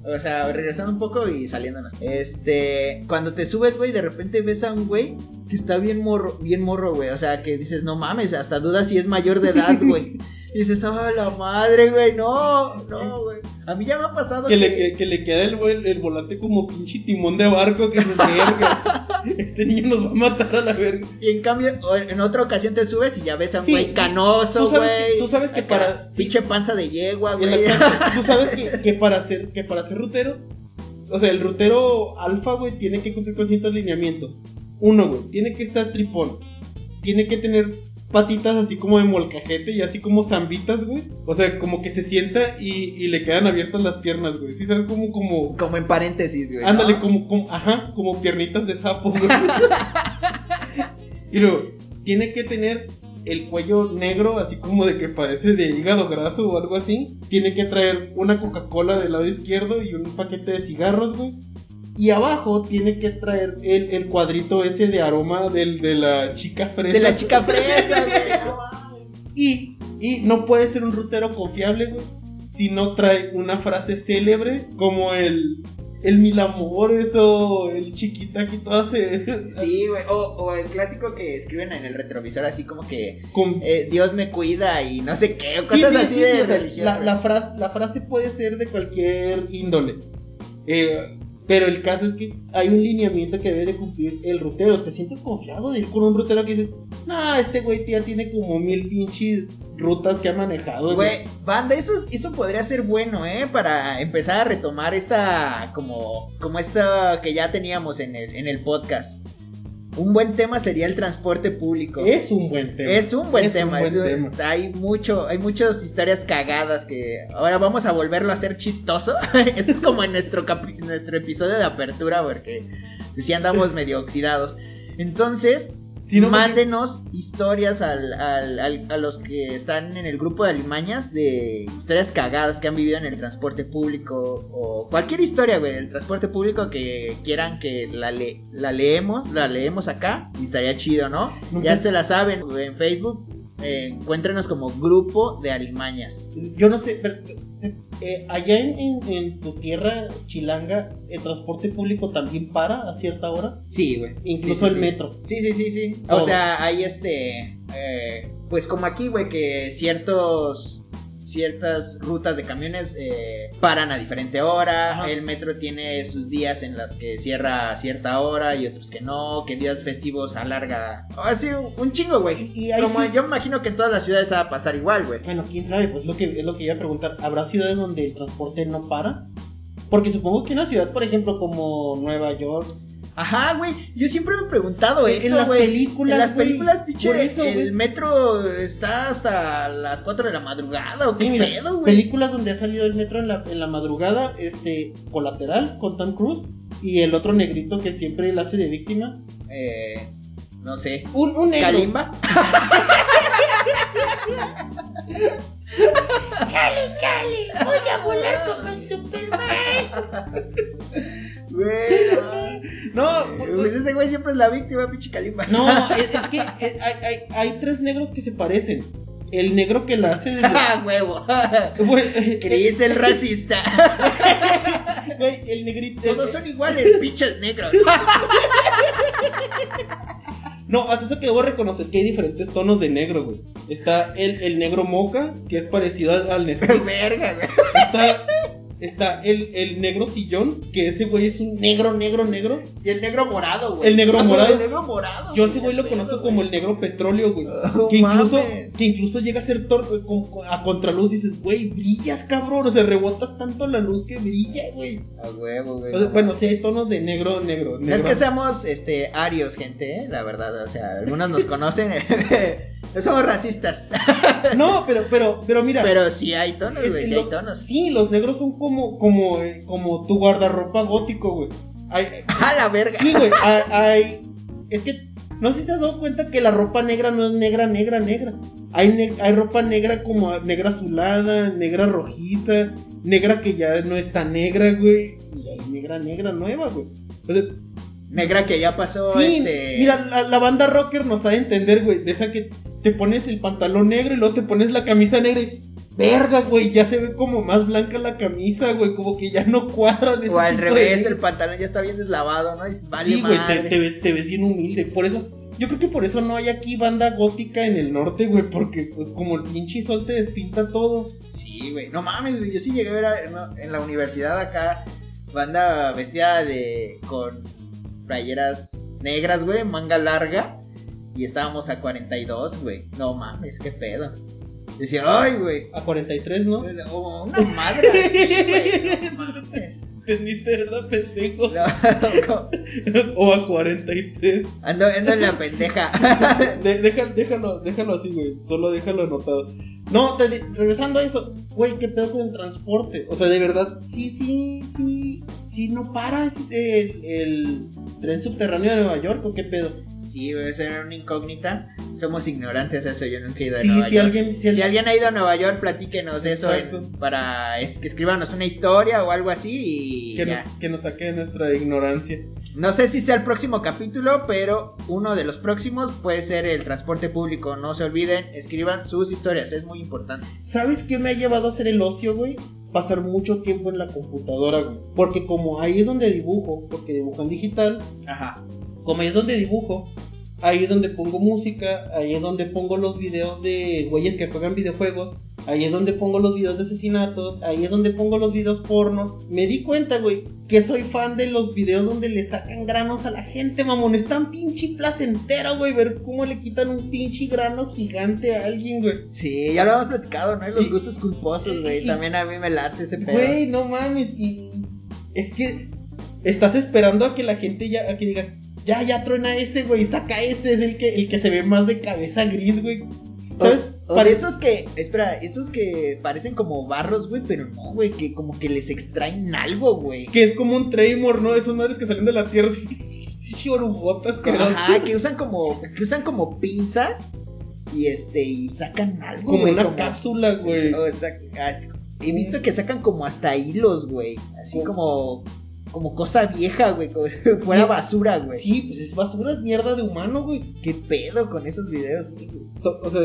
O sea, regresando un poco y saliéndonos. Este, cuando te subes, güey, de repente ves a un güey que está bien morro, bien morro, güey. O sea, que dices, no mames, hasta dudas si es mayor de edad, güey. Y dices, oh, la madre, güey, no, no, güey. A mí ya me ha pasado Que le, que, que le queda el, vol- el volante como pinche timón de barco que se verga. Este niño nos va a matar a la verga. Y en cambio, en otra ocasión te subes y ya ves a un Sí, güey canoso, güey. tú sabes que Acá, para- Pinche panza de yegua, güey. Tú sabes que, que para ser, que para ser rutero, o sea, el rutero alfa, güey, tiene que cumplir con ciertos lineamientos. Uno, güey, tiene que estar tripón. Tiene que tener patitas así como de molcajete y así como zambitas, güey. O sea, como que se sienta y, y le quedan abiertas las piernas, güey. ¿Sí sabes? Como, como... Como en paréntesis, güey. Ándale, ¿no? como, como, ajá, como piernitas de sapo, güey. y luego, tiene que tener el cuello negro, así como de que parece de hígado graso o algo así. Tiene que traer una Coca-Cola del lado izquierdo y un paquete de cigarros, güey. Y abajo tiene que traer el, el cuadrito ese de aroma del, de la chica fresa. De la chica fresa, güey. Y, y no puede ser un rutero confiable, güey, si no trae una frase célebre como el, el mil amores o el chiquita que todo hace. Sí, güey. O, o el clásico que escriben en el retrovisor, así como que Con- eh, Dios me cuida y no sé qué, o cosas sí, así sí, de sí, sea, religión. la, la, frase, la frase puede ser de cualquier índole. Eh, pero el caso es que hay un lineamiento que debe de cumplir el rutero. ¿Te sientes confiado de ir con un rutero que dices, no, este güey ya tiene como mil pinches rutas que ha manejado? Güey, banda, eso, eso podría ser bueno, ¿eh? Para empezar a retomar esta, como, como esta que ya teníamos en el, en el podcast. Un buen tema sería el transporte público. Es un buen tema. Es un buen Es un tema. buen es- tema. Hay mucho, hay muchas historias cagadas que ahora vamos a volverlo a hacer chistoso. Eso es como en nuestro nuestro episodio de apertura porque si andamos medio oxidados. Entonces, No, mándenos historias al, al- al- a los que están en el grupo de Alimañas de historias cagadas que han vivido en el transporte público o cualquier historia, güey, del transporte público que quieran que la, le- la leemos, la leemos acá y estaría chido, ¿no? Nunca- Ya se la saben, en Facebook eh, encuéntrenos como grupo de Alimañas. Yo no sé, pero, eh, allá en, en- en tu tierra chilanga, ¿el transporte público también para a cierta hora? Sí, güey. Incluso Sí, sí, el sí. metro. Sí, sí, sí, sí. Todo. O sea, hay este, eh, pues como aquí, güey, que ciertos, ciertas rutas de camiones eh, paran a diferente hora. Ajá. El metro tiene sus días en las que cierra a cierta hora y otros que no. Que días festivos alarga. Así, un chingo, güey. Y- y ahí Como sí- yo me imagino que en todas las ciudades va a pasar igual, güey. Bueno, quién sabe, pues lo que, es lo que iba a preguntar. ¿Habrá ciudades donde el transporte no para? Porque supongo que una ciudad, por ejemplo, como Nueva York, Ajá, güey. Yo siempre me he preguntado En eso, las güey. películas, En las películas, pinche, Por eso, el metro está hasta las 4 de la madrugada, ¿o qué Sí, mira, pedo, güey? películas donde ha salido el metro en la, en la madrugada, este, colateral con Tom Cruise y el otro negrito que siempre la hace de víctima. Eh, no sé. Un, un negro. Kalimba. Chale, chale, voy a volar como Superman. Güey, No, no. Pues ese güey siempre es la víctima, pinche Kalimba. no, es, es que hay, hay, hay tres negros que se parecen. El negro que la hace. Ah, huevo. Chris el racista. güey, el negrito... Todos son iguales, pinches negros. No, hasta eso que debo reconocer que hay diferentes tonos de negro, güey. Está el, el negro moca, que es parecido al, al Nesquik. Verga, güey. Está, está el, el negro sillón, que ese güey es un negro, negro, negro. Y el negro morado, güey. El negro Ah, morado. El negro morado. Yo ese güey, lo conozco como el negro petróleo, güey. Que incluso, mames. que incluso llega a ser tor- con- con- a contraluz. Dices, güey, brillas, cabrón. O sea, rebotas tanto la luz que brilla, güey. A huevo, güey. O sea, bueno, sí hay tonos de negro, negro, No es negro. que seamos este arios, gente, ¿eh? la verdad, o sea, algunos nos conocen, no somos racistas. No, pero, pero, pero mira. Pero sí hay tonos, güey, sí hay lo- tonos. Sí, los negros son como, como, eh, como tu guardarropa gótico, güey. A la verga. sí, güey, hay, hay- es que, no sé si te has dado cuenta que la ropa negra no es negra, negra, negra. Hay, ne- hay ropa negra como negra azulada, negra rojiza, negra que ya no está negra, güey. Y hay negra, negra nueva, güey. O sea, Negra que ya pasó, Sí, este... mira, la, la banda rocker nos ha de entender, güey. Deja que te pones el pantalón negro y luego te pones la camisa negra y. Verga, güey, ya se ve como más blanca la camisa, güey, como que ya no cuadra. de O al de revés, negro. el pantalón ya está bien deslavado, ¿no? Y vale Sí, güey, te, te ves, te ves bien humilde. Por eso, yo creo que por eso no hay aquí banda gótica en el norte, güey, porque pues como el pinche sol te despinta todo. Sí, güey. No mames, güey. Yo sí llegué a ver a- en la universidad acá banda vestida de con playeras negras, güey, manga larga y estábamos a 42, güey. No mames, qué pedo. Decía, "Ay, güey." A 43, ¿no? Oh, una madre güey. No mames. Entendiste, ¿verdad, pendejo? No, o a 43. ando, ando en la pendeja. De- deja- déjalo, déjalo así, güey. Solo déjalo anotado. No, te- regresando a eso, güey, ¿qué pedo con el transporte? O sea, de verdad, sí, sí, sí, sí, no para el, el tren subterráneo de Nueva York, ¿o qué pedo? Sí, eso era una incógnita. Somos ignorantes de eso, yo nunca he ido a Sí, Nueva si York. alguien, si Si alguien, alguien ha ido a Nueva York, platíquenos eso en- para es- que escribanos una historia o algo así y que, ya. nos, que nos saque de nuestra ignorancia. No sé si sea el próximo capítulo, pero uno de los próximos puede ser el transporte público. No se olviden, escriban sus historias, es muy importante. ¿Sabes qué me ha llevado a hacer el ocio, güey? Pasar mucho tiempo en la computadora, güey. Porque como ahí es donde dibujo, porque dibujo en digital, Ajá. Como ahí es donde dibujo, ahí es donde pongo música, ahí es donde pongo los videos de güeyes que juegan videojuegos, ahí es donde pongo los videos de asesinatos, ahí es donde pongo los videos porno. Me di cuenta, güey, que soy fan de los videos donde le sacan granos a la gente, mamón. Es tan pinche placentero, güey, ver cómo le quitan un pinche grano gigante a alguien, güey. Sí, ya lo hemos platicado, ¿no? Y los Y- gustos culposos, güey. y- También a mí me late ese pedo. Güey, no mames, y es que estás esperando a que la gente ya, a que diga, ya, ya truena ese, güey, saca ese, es el que, el que se ve más de cabeza gris, güey. ¿Sabes? O, o de esos que, espera, esos que parecen como barros, güey, pero no, güey, que como que les extraen algo, güey. Que es como un Tremor, ¿no? Esas madres que salen de la tierra. que Ajá, que usan como, que usan como pinzas y este, y sacan algo, Como güey. una como- cápsula, güey. o sea, as- he visto que sacan como hasta hilos, güey. Así como, como cosa vieja, güey, como si fuera Sí. basura, güey. Sí, pues es basura, es mierda de humano, güey. ¿Qué pedo con esos videos? So- O sea,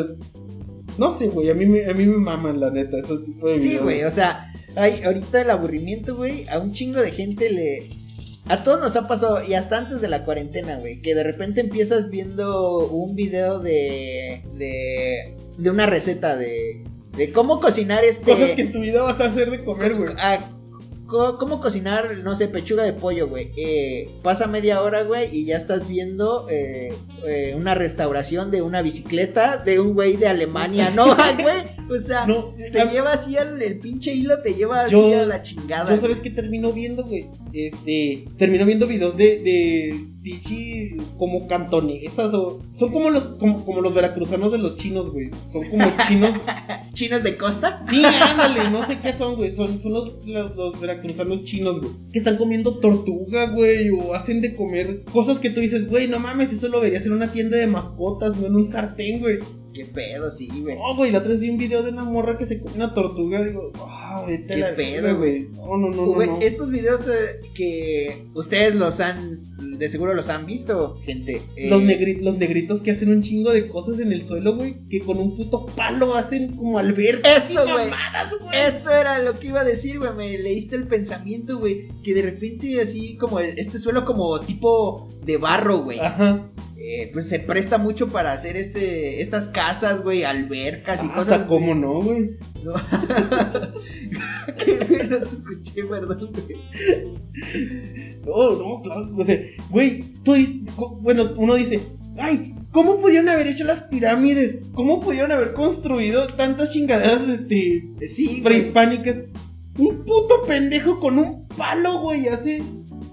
no sé, güey, a mí, me, a mí me maman, la neta, esos tipos de Sí, videos. güey, o sea, hay, ahorita el aburrimiento, güey, a un chingo de gente le... A todos nos ha pasado, y hasta antes de la cuarentena, güey, que de repente empiezas viendo un video de... de, de una receta de... de cómo cocinar este... Cosas que en tu vida vas a hacer de comer, güey. Ah, ¿Cómo cocinar, no sé, pechuga de pollo, güey? Eh, pasa media hora, güey, y ya estás viendo eh, eh, una restauración de una bicicleta de un güey de Alemania, ¿no, güey? O sea, No, te a- lleva así al el pinche hilo, te lleva así Yo- a la chingada. Yo sabes que termino viendo, güey. Este, termino viendo videos de, de Tichi como cantonesas o son como los como, como los veracruzanos de los chinos, güey. Son como chinos. ¿Chinos de costa? Sí, ándale, no sé qué son, güey. Son, son los, los, los veracruzanos chinos, güey. Que están comiendo tortuga, güey, o hacen de comer cosas que tú dices, güey, no mames, eso lo verías en una tienda de mascotas, no en un sartén, güey. ¿Qué pedo, sí, güey? No, güey, la otra vez vi un video de una morra que se come una tortuga, digo, ah, vete Qué la pedo, güey. No, no, no, no. Güey, no. estos videos eh, que ustedes los han, de seguro los han visto, gente. eh, Los, negri- los negritos que hacen un chingo de cosas en el suelo, güey. Que con un puto palo hacen como albercas Eso, güey. Eso era lo que iba a decir, güey. Me leíste el pensamiento, güey. Que de repente así como este suelo como tipo de barro, güey. Ajá. Eh, pues se presta mucho para hacer este estas casas, güey, albercas y Ah, cosas. Hasta cómo no, güey. No. Qué escuché, perdón, güey. No, no, claro. Güey, tú, bueno, uno dice, ay, ¿cómo pudieron haber hecho las pirámides? ¿Cómo pudieron haber construido tantas chingaderas, este, Sí, güey. prehispánicas? Un puto pendejo con un palo, güey, hace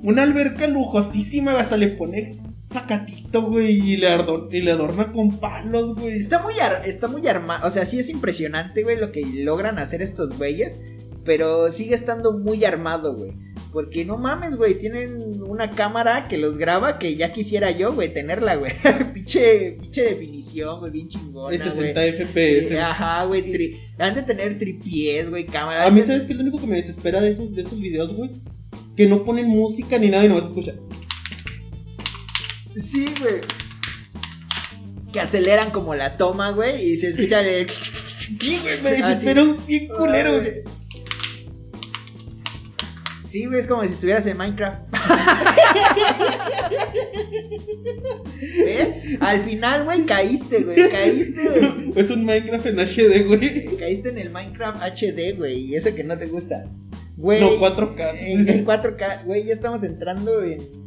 una alberca lujosísima, hasta le pone sacatito, güey, y le, ador- y le adorna con palos, güey. Está muy, ar- está muy armado, o sea, sí es impresionante, güey, lo que logran hacer estos güeyes, pero sigue estando muy armado, güey. Porque no mames, güey, tienen una cámara que los graba que ya quisiera yo, güey, tenerla, güey. pinche, pinche definición, güey, bien chingona, güey. 60 FPS. Eh, Ajá, güey, han de tener tripiés, güey, cámara. A mí, ¿sabes qué es lo único que me desespera de esos, de esos videos, güey? Que no ponen música ni nada y nomás se escucha. Sí, güey. Que aceleran como la toma, güey, y se escucha de... Sí, güey, me un bien culero, güey. Sí, güey, es como si estuvieras en Minecraft. ¿Ves? Al final, güey, caíste, güey. Caíste, güey. Es un Minecraft en HD, güey. Caíste en el Minecraft HD, güey. Y eso que no te gusta. Güey. No, 4K. En, en 4K, güey, ya estamos entrando en,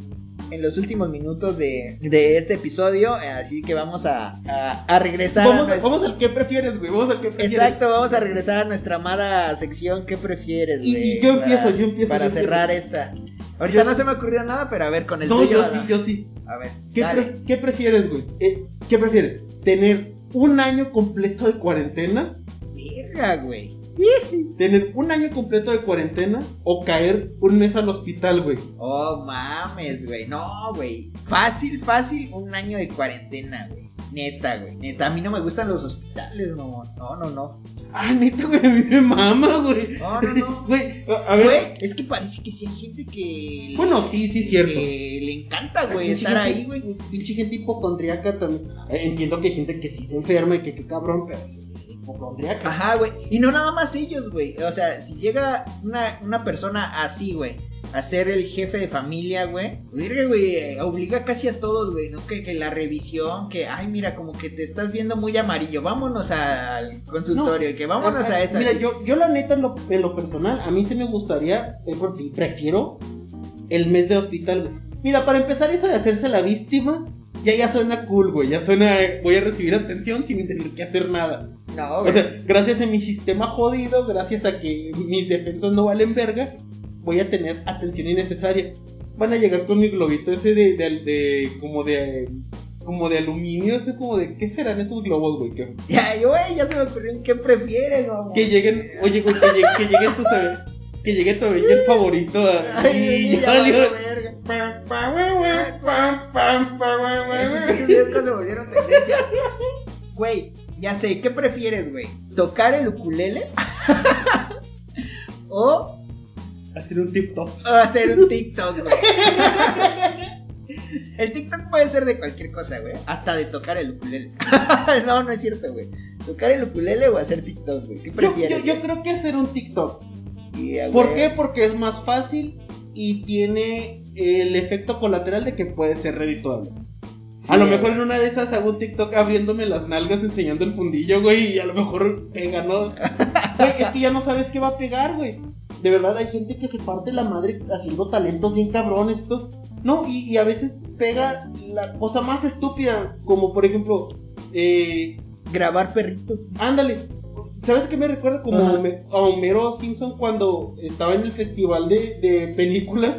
en los últimos minutos de, de este episodio. Así que vamos a, a, a regresar. a Vamos, vamos al que prefieres, güey. Vamos al que prefieres. Exacto, vamos a regresar a nuestra amada sección ¿Qué prefieres? Güey? y yo Para- empiezo, yo empiezo, Para yo cerrar empiezo. esta. Ahorita no se me ocurrió nada, pero a ver, con el No, tuyo. yo sí, yo sí. A ver, ¿Qué, dale. pre- qué prefieres, güey? Eh, ¿Qué prefieres? ¿Tener un año completo de cuarentena? Verga, güey. ¿Tener un año completo de cuarentena? ¿O caer un mes al hospital, güey? Oh, mames, güey. No, güey. Fácil, fácil, un año de cuarentena, güey. Neta, güey. Neta, a mí no me gustan los hospitales, no. No, no, no. Ah, neta, güey, a mí me mama, güey. No, no, no. Güey, a a ver. Güey, es que parece que sí hay gente que. Bueno, sí, sí, cierto. Que le encanta, güey, Pinche estar gente- ahí, güey. Pinche gente hipocondriaca también. Eh, Entiendo que hay gente que sí se enferma y que qué cabrón, pero es hipocondriaca. Ajá, güey. Y no nada más ellos, güey. O sea, si llega una, una persona así, güey, a ser el jefe de familia, güey, güey, eh, obliga casi a todos, güey, ¿no? Que, que la revisión, que, ay, mira, como que te estás viendo muy amarillo, vámonos al consultorio, y que vámonos Ah, a esa. Mira, yo, yo la neta, en lo, en lo personal, a mí sí me gustaría, eh, por sí, prefiero el mes de hospital, güey. Mira, para empezar, eso de hacerse la víctima, ya ya suena cool, güey. Ya suena, voy a recibir atención sin tener que hacer nada. No, O güey. sea, gracias a mi sistema jodido, gracias a que mis defensas no valen verga, voy a tener atención innecesaria. van a llegar con mi globito ese de, de, de- como de como de aluminio, ese como de ¿qué serán esos globos, güey? Que, Ya, yo, güey, ya se me ocurrió qué prefieres, mamón. que lleguen, oye, güey, que, llegue, que llegue tu que llegue tu favorito a- Ay, y ya valió. valió pam, güey, se volvieron tendencia. Ya sé, ¿qué prefieres, güey? ¿Tocar el ukulele? ¿O Hacer un tip top. o hacer un TikTok, güey? El TikTok puede ser de cualquier cosa, güey. Hasta de tocar el ukulele. no, no es cierto, güey. ¿Tocar el ukulele o hacer TikTok, güey? ¿Qué Yo, prefieres? yo, creo que hacer un TikTok. ¿Por qué? Porque es más fácil y tiene el efecto colateral de que puede ser redituable. A lo güey. mejor en una de esas hago un TikTok abriéndome las nalgas enseñando el fundillo, güey, y a lo mejor pega, ¿no? Güey, es que ya no sabes qué va a pegar, güey. De verdad hay gente que se parte la madre haciendo talentos bien cabrones, estos. No, y, y a veces pega la cosa más estúpida, como por ejemplo, eh, Grabar perritos. Ándale. ¿Sabes qué me recuerda? Como a Homero Simpson cuando estaba en el festival de, de películas.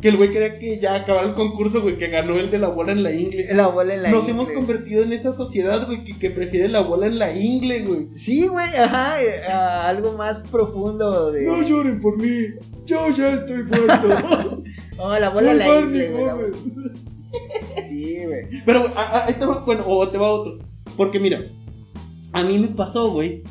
Que el güey quería que ya acabara el concurso, güey, que ganó el de la bola en la ingle. La bola en la Nos ingle. hemos convertido en esa sociedad, güey, que, que prefiere la bola en la ingle, güey. Sí, güey, ajá, eh, a algo más profundo de... No lloren por mí, yo ya estoy muerto. Oh, la bola en la ingle, güey. la Sí, güey. Pero a- a- ahí te va, bueno, o te va otro. Porque mira, a mí me pasó, güey,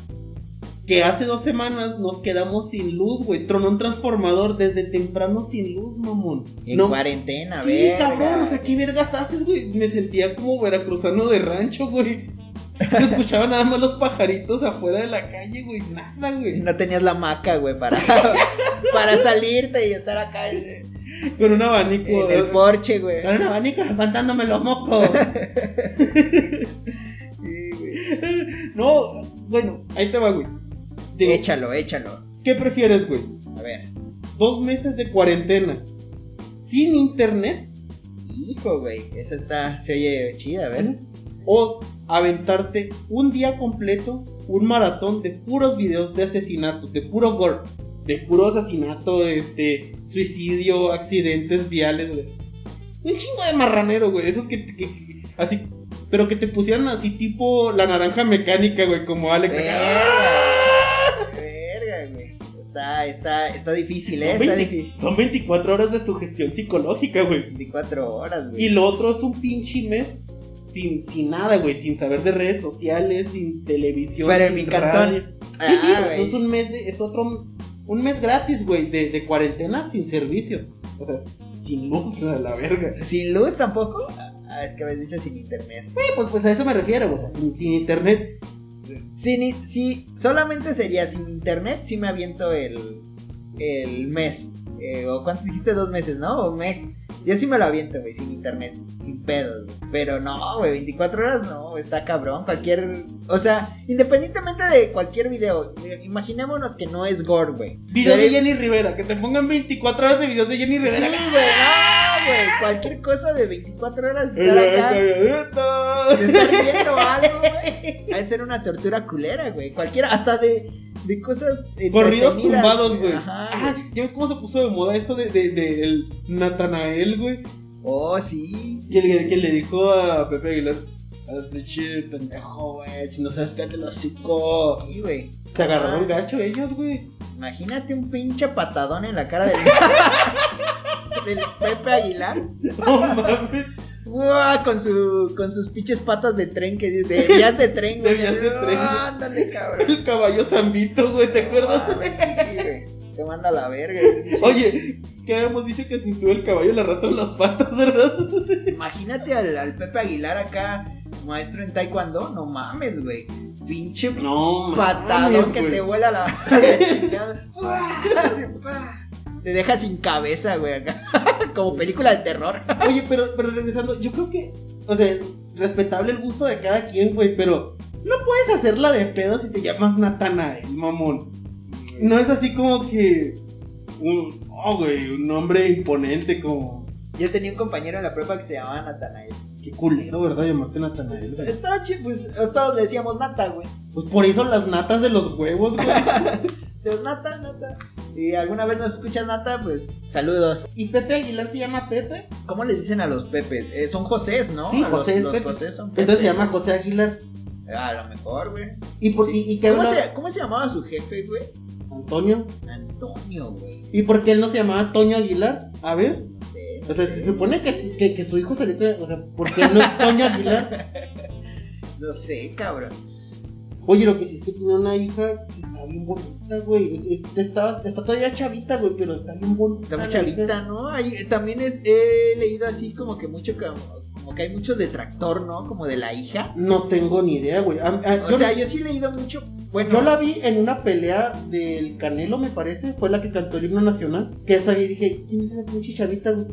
que hace dos semanas nos quedamos sin luz, güey. Tronó un transformador desde temprano sin luz, mamón. En No- cuarentena, Sí, verga. cabrón, o sea, ¿qué vergas haces, güey? Me sentía como veracruzano de rancho, güey. Se escuchaban nada más los pajaritos afuera de la calle, güey. Nada, güey. No tenías la maca, güey, para, para salirte y estar acá Con un abanico. en el porche, güey. Con un abanico levantándome los mocos. Sí, güey. no, bueno, ahí te va, güey. Digo, Échalo, échalo. ¿Qué prefieres, güey? A ver. Dos meses de cuarentena sin internet Hijo, güey. Esa está, se oye chida, a ver. o aventarte un día completo un maratón de puros videos de asesinatos, de puro gore, de puro asesinato, este, suicidio, accidentes viales, güey. Un chingo de marranero, güey. Esos que, que- que- así, pero que te pusieran así tipo la naranja mecánica, güey, como Alex. Verga, güey. Está, está, está difícil, eh. Son, Está 20 difícil. son 24 horas de sugestión psicológica, güey. 24 horas, güey. Y lo otro es un pinche mes sin, sin nada, güey, sin saber de redes sociales, sin televisión. Pero en mi cantón. Ah, Sí, güey. es un mes, de- es otro, un mes gratis, güey, de, de cuarentena sin servicio. O sea, sin luz, a la verga. ¿Sin luz tampoco? Ah, es que habéis dicho sin internet. Sí, pues, pues a eso me refiero, güey, o sea, sin, sin internet. Sin, si solamente sería sin internet, sí me aviento el, el mes. Eh, ¿O cuánto dijiste? Dos meses, ¿no? O mes. Yo sí me lo aviento, güey, sin internet. Sin pedos, güey. Pero no, güey, 24 horas no, está cabrón. Cualquier. O sea, independientemente de cualquier video, eh, imaginémonos que no es gore, güey. Videos de Jenny Rivera, que te pongan 24 horas de videos de Jenny Sí, Rivera. güey, no, güey. Cualquier cosa de 24 horas En estar acá. de estar viendo algo, güey. Ha de ser una tortura culera, güey. Cualquiera, hasta de, de cosas. Corridos entretenidas, tumbados, güey. Ajá. Ah. ¿ya ves cómo se puso de moda esto de, de, de el Natanael, güey? Oh, sí. Que le, que le dijo a Pepe Aguilar, hazte chido, pendejo, güey, si no sabes qué te lo hocico. Sí, güey. Se agarraron gacho ellos, güey. Imagínate un pinche patadón en la cara del. del Pepe Aguilar. No mames. Uah, con, su, con sus pinches patas de tren que dice. De vías de tren, De güey. vías de tren. Ah, Ándale, cabrón. El caballo zambito, güey, ¿te acuerdas? Ah, güey, güey. Te manda a la verga. Oye, que habíamos dicho que se sube el caballo la rata en las patas, ¿verdad? Imagínate al, al Pepe Aguilar acá, maestro en taekwondo, no mames, güey. Pinche No, patadón mames, que güey. te vuela la, la chingada. te deja sin cabeza, güey, acá. Como película de terror. Oye, pero, pero regresando, yo creo que, o sea, respetable el gusto de cada quien, güey, pero no puedes hacerla de pedo si te llamas Natanael, mamón. No es así como que un, oh, güey, un nombre imponente como, Yo tenía un compañero en la prepa que se llamaba Natanael. qué culero, ¿verdad? Llamarte Natanael, güey. Estaba chido, pues todos le decíamos Nata, güey. Pues por eso las natas de los huevos, güey. Entonces, Nata, Nata. Y alguna vez nos escuchas, Nata, pues saludos. ¿Y Pepe Aguilar se llama Pepe? ¿Cómo les dicen a los Pepes? Eh, son Josés, ¿no? Sí, A los- José es los Pepe. Josés son Pepe. Entonces se llama José Aguilar. A lo mejor, güey. ¿Y, por, y, y qué ¿Cómo, se, ¿Cómo se llamaba su jefe, güey? Antonio. Antonio, güey. ¿Y por qué él no se llamaba Toño Aguilar? A ver. No sé, no O sea, sé. se supone que, que, que su hijo se le O sea, ¿por qué no es Toño Aguilar? No sé, cabrón. Oye, lo que sí es que tiene una hija que está bien bonita, güey. Es- es- Está, está todavía chavita, güey, pero está bien bonita. Está muy chavita. ¿no? Ahí, también es, he leído así como que mucho, como, que hay mucho detractor, ¿no? Como de la hija. No tengo ni idea, güey. A- a- O yo, sea, yo sí he leído mucho. Bueno, yo la vi en una pelea del Canelo, me parece. Fue la que cantó el himno nacional. Que esa y dije, ¿quién es esa pinche chavita, güey?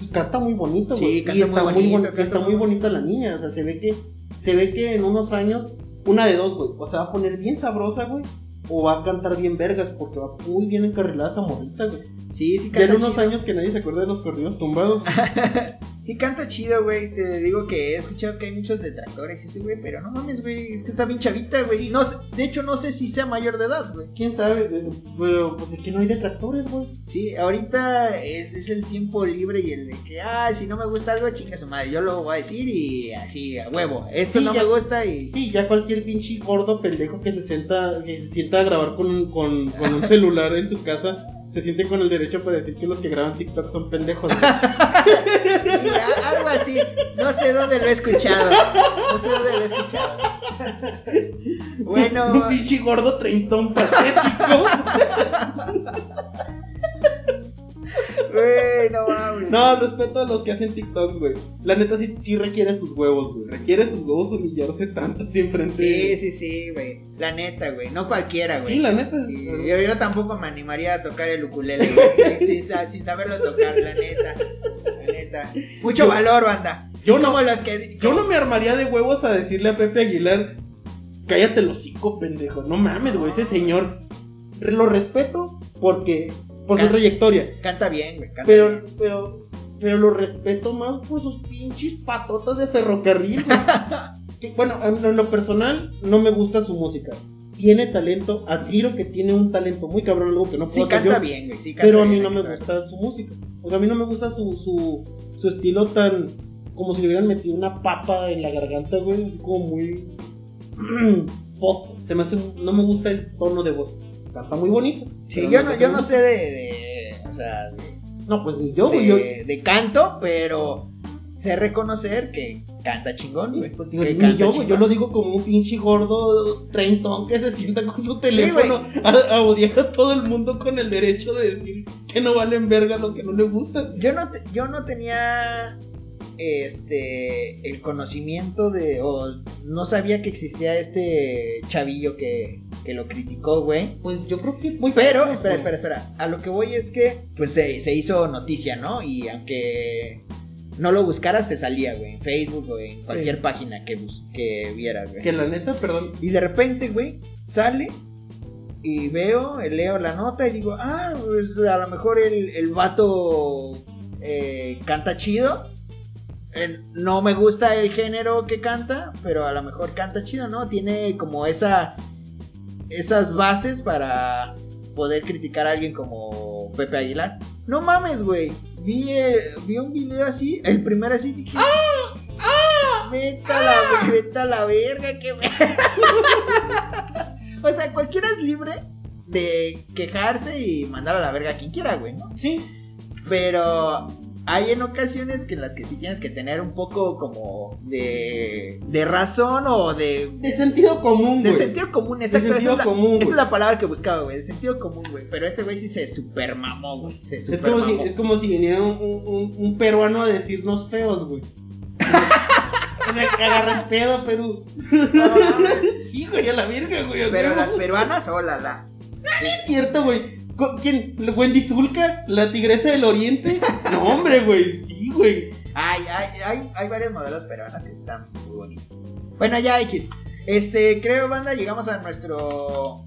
Y canta muy bonito, Sí, güey. canta y está muy bonito, boni- canta está muy bonita la niña. O sea, se ve que, se ve que en unos años, una de dos, güey. O sea, va a poner bien sabrosa, güey. O va a cantar bien vergas, porque va muy bien encarrilada esa morrita, güey. Sí, sí Ya en canta unos chido. años que nadie se acuerda de los corridos tumbados. Sí canta chido, güey. Te digo que he escuchado que hay muchos detractores y ese, güey. Pero no mames, güey. Es que está bien chavita, güey. Y no, de hecho, no sé si sea mayor de edad, güey. ¿Quién sabe? Pero, pues es que no hay detractores, güey. Sí, ahorita es, es el tiempo libre y el de que, ah, si no me gusta algo, chinga su madre. Yo lo voy a decir y así, a huevo. Esto Sí, no ya- me gusta y. Sí, ya cualquier pinche gordo pendejo que se sienta, que se sienta a grabar con, con, con un celular en su casa, se siente con el derecho para decir que los que graban TikTok son pendejos. Sí, a- algo así. No sé dónde lo he escuchado. No sé dónde lo he escuchado. un Bueno, pinche gordo treintón patético. güey, no mames. No, respeto a los que hacen TikTok, güey. La neta sí, sí requiere sus huevos, güey. Requiere sus huevos humillarse tanto así enfrente. Sí, sí, sí, güey. La neta, güey. No cualquiera, güey. Sí, la neta. Sí, yo, yo tampoco me animaría a tocar el ukulele, güey, sin, sin sa- sin saberlo tocar, la neta. La neta. Mucho Yo- valor, banda. yo no- que. Yo no me armaría de huevos a decirle a Pepe Aguilar, cállate los cinco, pendejo. No mames, güey, ese señor. Lo respeto porque por su trayectoria. Canta bien, güey. Canta Pero, bien. pero, pero lo respeto más por sus pinches patotas de ferrocarril. Que, bueno, en lo personal, no me gusta su música. Tiene talento, admiro que tiene un talento muy cabrón, algo que no Sí, puedo hacer canta yo, bien, güey. Sí, canta pero a mí no me gusta su música. O sea, a mí no me gusta su, su, su estilo tan. como si le hubieran metido una papa en la garganta, güey. así Como muy. pop. Se me hace, no me gusta el tono de voz. Canta muy bonito. Sí, yo no, yo no sé de. de o sea, de. No, pues ni yo, de, yo- de canto, pero sé reconocer que canta chingón, güey. Pues Que canta yo, yo lo digo como un pinche gordo treintón que se sienta con su teléfono a, a odiar a todo el mundo con el derecho de decir que no valen verga lo que no le gusta. Yo no, te- yo no tenía este el conocimiento de o no sabía que existía este chavillo que, que lo criticó, güey. Pues yo creo que muy Pero, pocos, espera, espera, espera. A lo que voy es que, pues se, se hizo noticia, ¿no? Y aunque no lo buscaras, te salía, güey, en Facebook o en cualquier página que, bus que vieras, güey. Que la neta, perdón. Y de repente, güey, sale y veo, leo la nota y digo, ah, pues a lo mejor el, el vato eh, canta chido. Eh, no me gusta el género que canta, pero a lo mejor canta chido, ¿no? Tiene como esa esas bases para poder criticar a alguien como Pepe Aguilar. No mames, güey. Vi, eh, vi un video así, el primero así, dije, ¡ah! ¡ah! Vete la, vete a la verga, que O sea, cualquiera es libre de quejarse y mandar a la verga a quien quiera, güey, ¿no? Sí. Pero hay en ocasiones que en las que sí tienes que tener un poco como de, de razón o de, De sentido común, de güey. sentido común, exacto. sentido esa, es la, común, esa es la palabra que buscaba, güey. De sentido común, güey. Pero este güey sí se super mamó, güey. Se Es super como, si, mamó. es como si viniera un, un- un peruano a decirnos feos, güey. Agarra el pedo, Perú. No, mames. Sí, güey, a la verga, güey. Pero las peruanas, hola, la. Es cierto, güey. ¿Quién? ¿Wendy Zulka? ¿La tigresa del oriente? No, hombre, güey. Sí, güey. Hay, hay, hay, hay varios modelos peruanos que están muy bonitos. Bueno, ya X. Este, creo, banda, llegamos a nuestro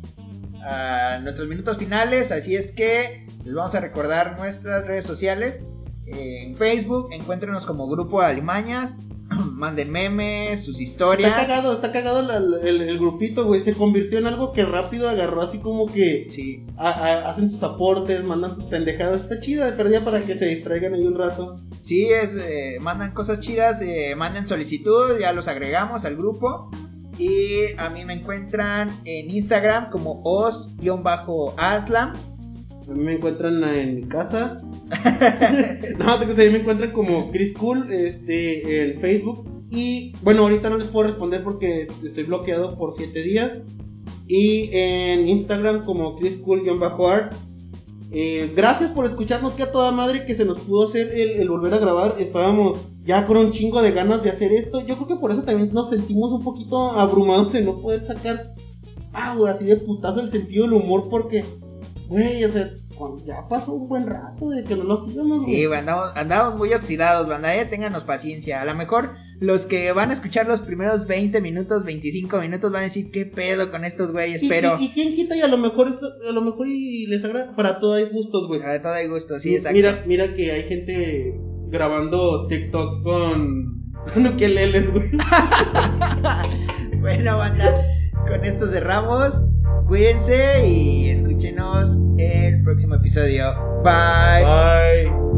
a nuestros minutos finales, así es que les vamos a recordar nuestras redes sociales. En Facebook, encuéntrenos como Grupo Alimañas. Manden memes, sus Está historias. cagado, está cagado la- la- el, el grupito, güey. Se convirtió en algo que rápido agarró así como que Sí. a- a- hacen sus aportes, mandan sus pendejadas. Está chida, de perdida para que se distraigan ahí un rato. Sí, es, eh, mandan cosas chidas, eh, manden solicitud, ya los agregamos al grupo. Y a mí me encuentran en Instagram como os-aslam. A mí me encuentran en mi casa. no, te ahí me encuentran como Chris Cool, este, en Facebook. Y bueno, ahorita no les puedo responder porque estoy bloqueado por 7 días. Y en Instagram como Chris Cool-art. Eh, gracias por escucharnos, que a toda madre que se nos pudo hacer el, el volver a grabar. Estábamos ya con un chingo de ganas de hacer esto. Yo creo que por eso también nos sentimos un poquito abrumados de no poder sacar, ah, así de putazo el sentido del humor porque, güey, o sea, ya pasó un buen rato de que no lo hacíamos, güey. Sí, güey, andamos, andamos muy oxidados, banda, eh, ténganos paciencia. A lo mejor los que van a escuchar los primeros 20 minutos, 25 minutos van a decir, ¿qué pedo con estos güeyes? Y, Pero y, y quién quita y a lo mejor eso- a lo mejor y les agrada para todo hay gustos, güey. a todo hay gusto, sí, exacto. mira, mira que hay gente grabando TikToks con con ukeleles, güey. bueno, banda, con esto cerramos. Cuídense y el próximo episodio. Bye.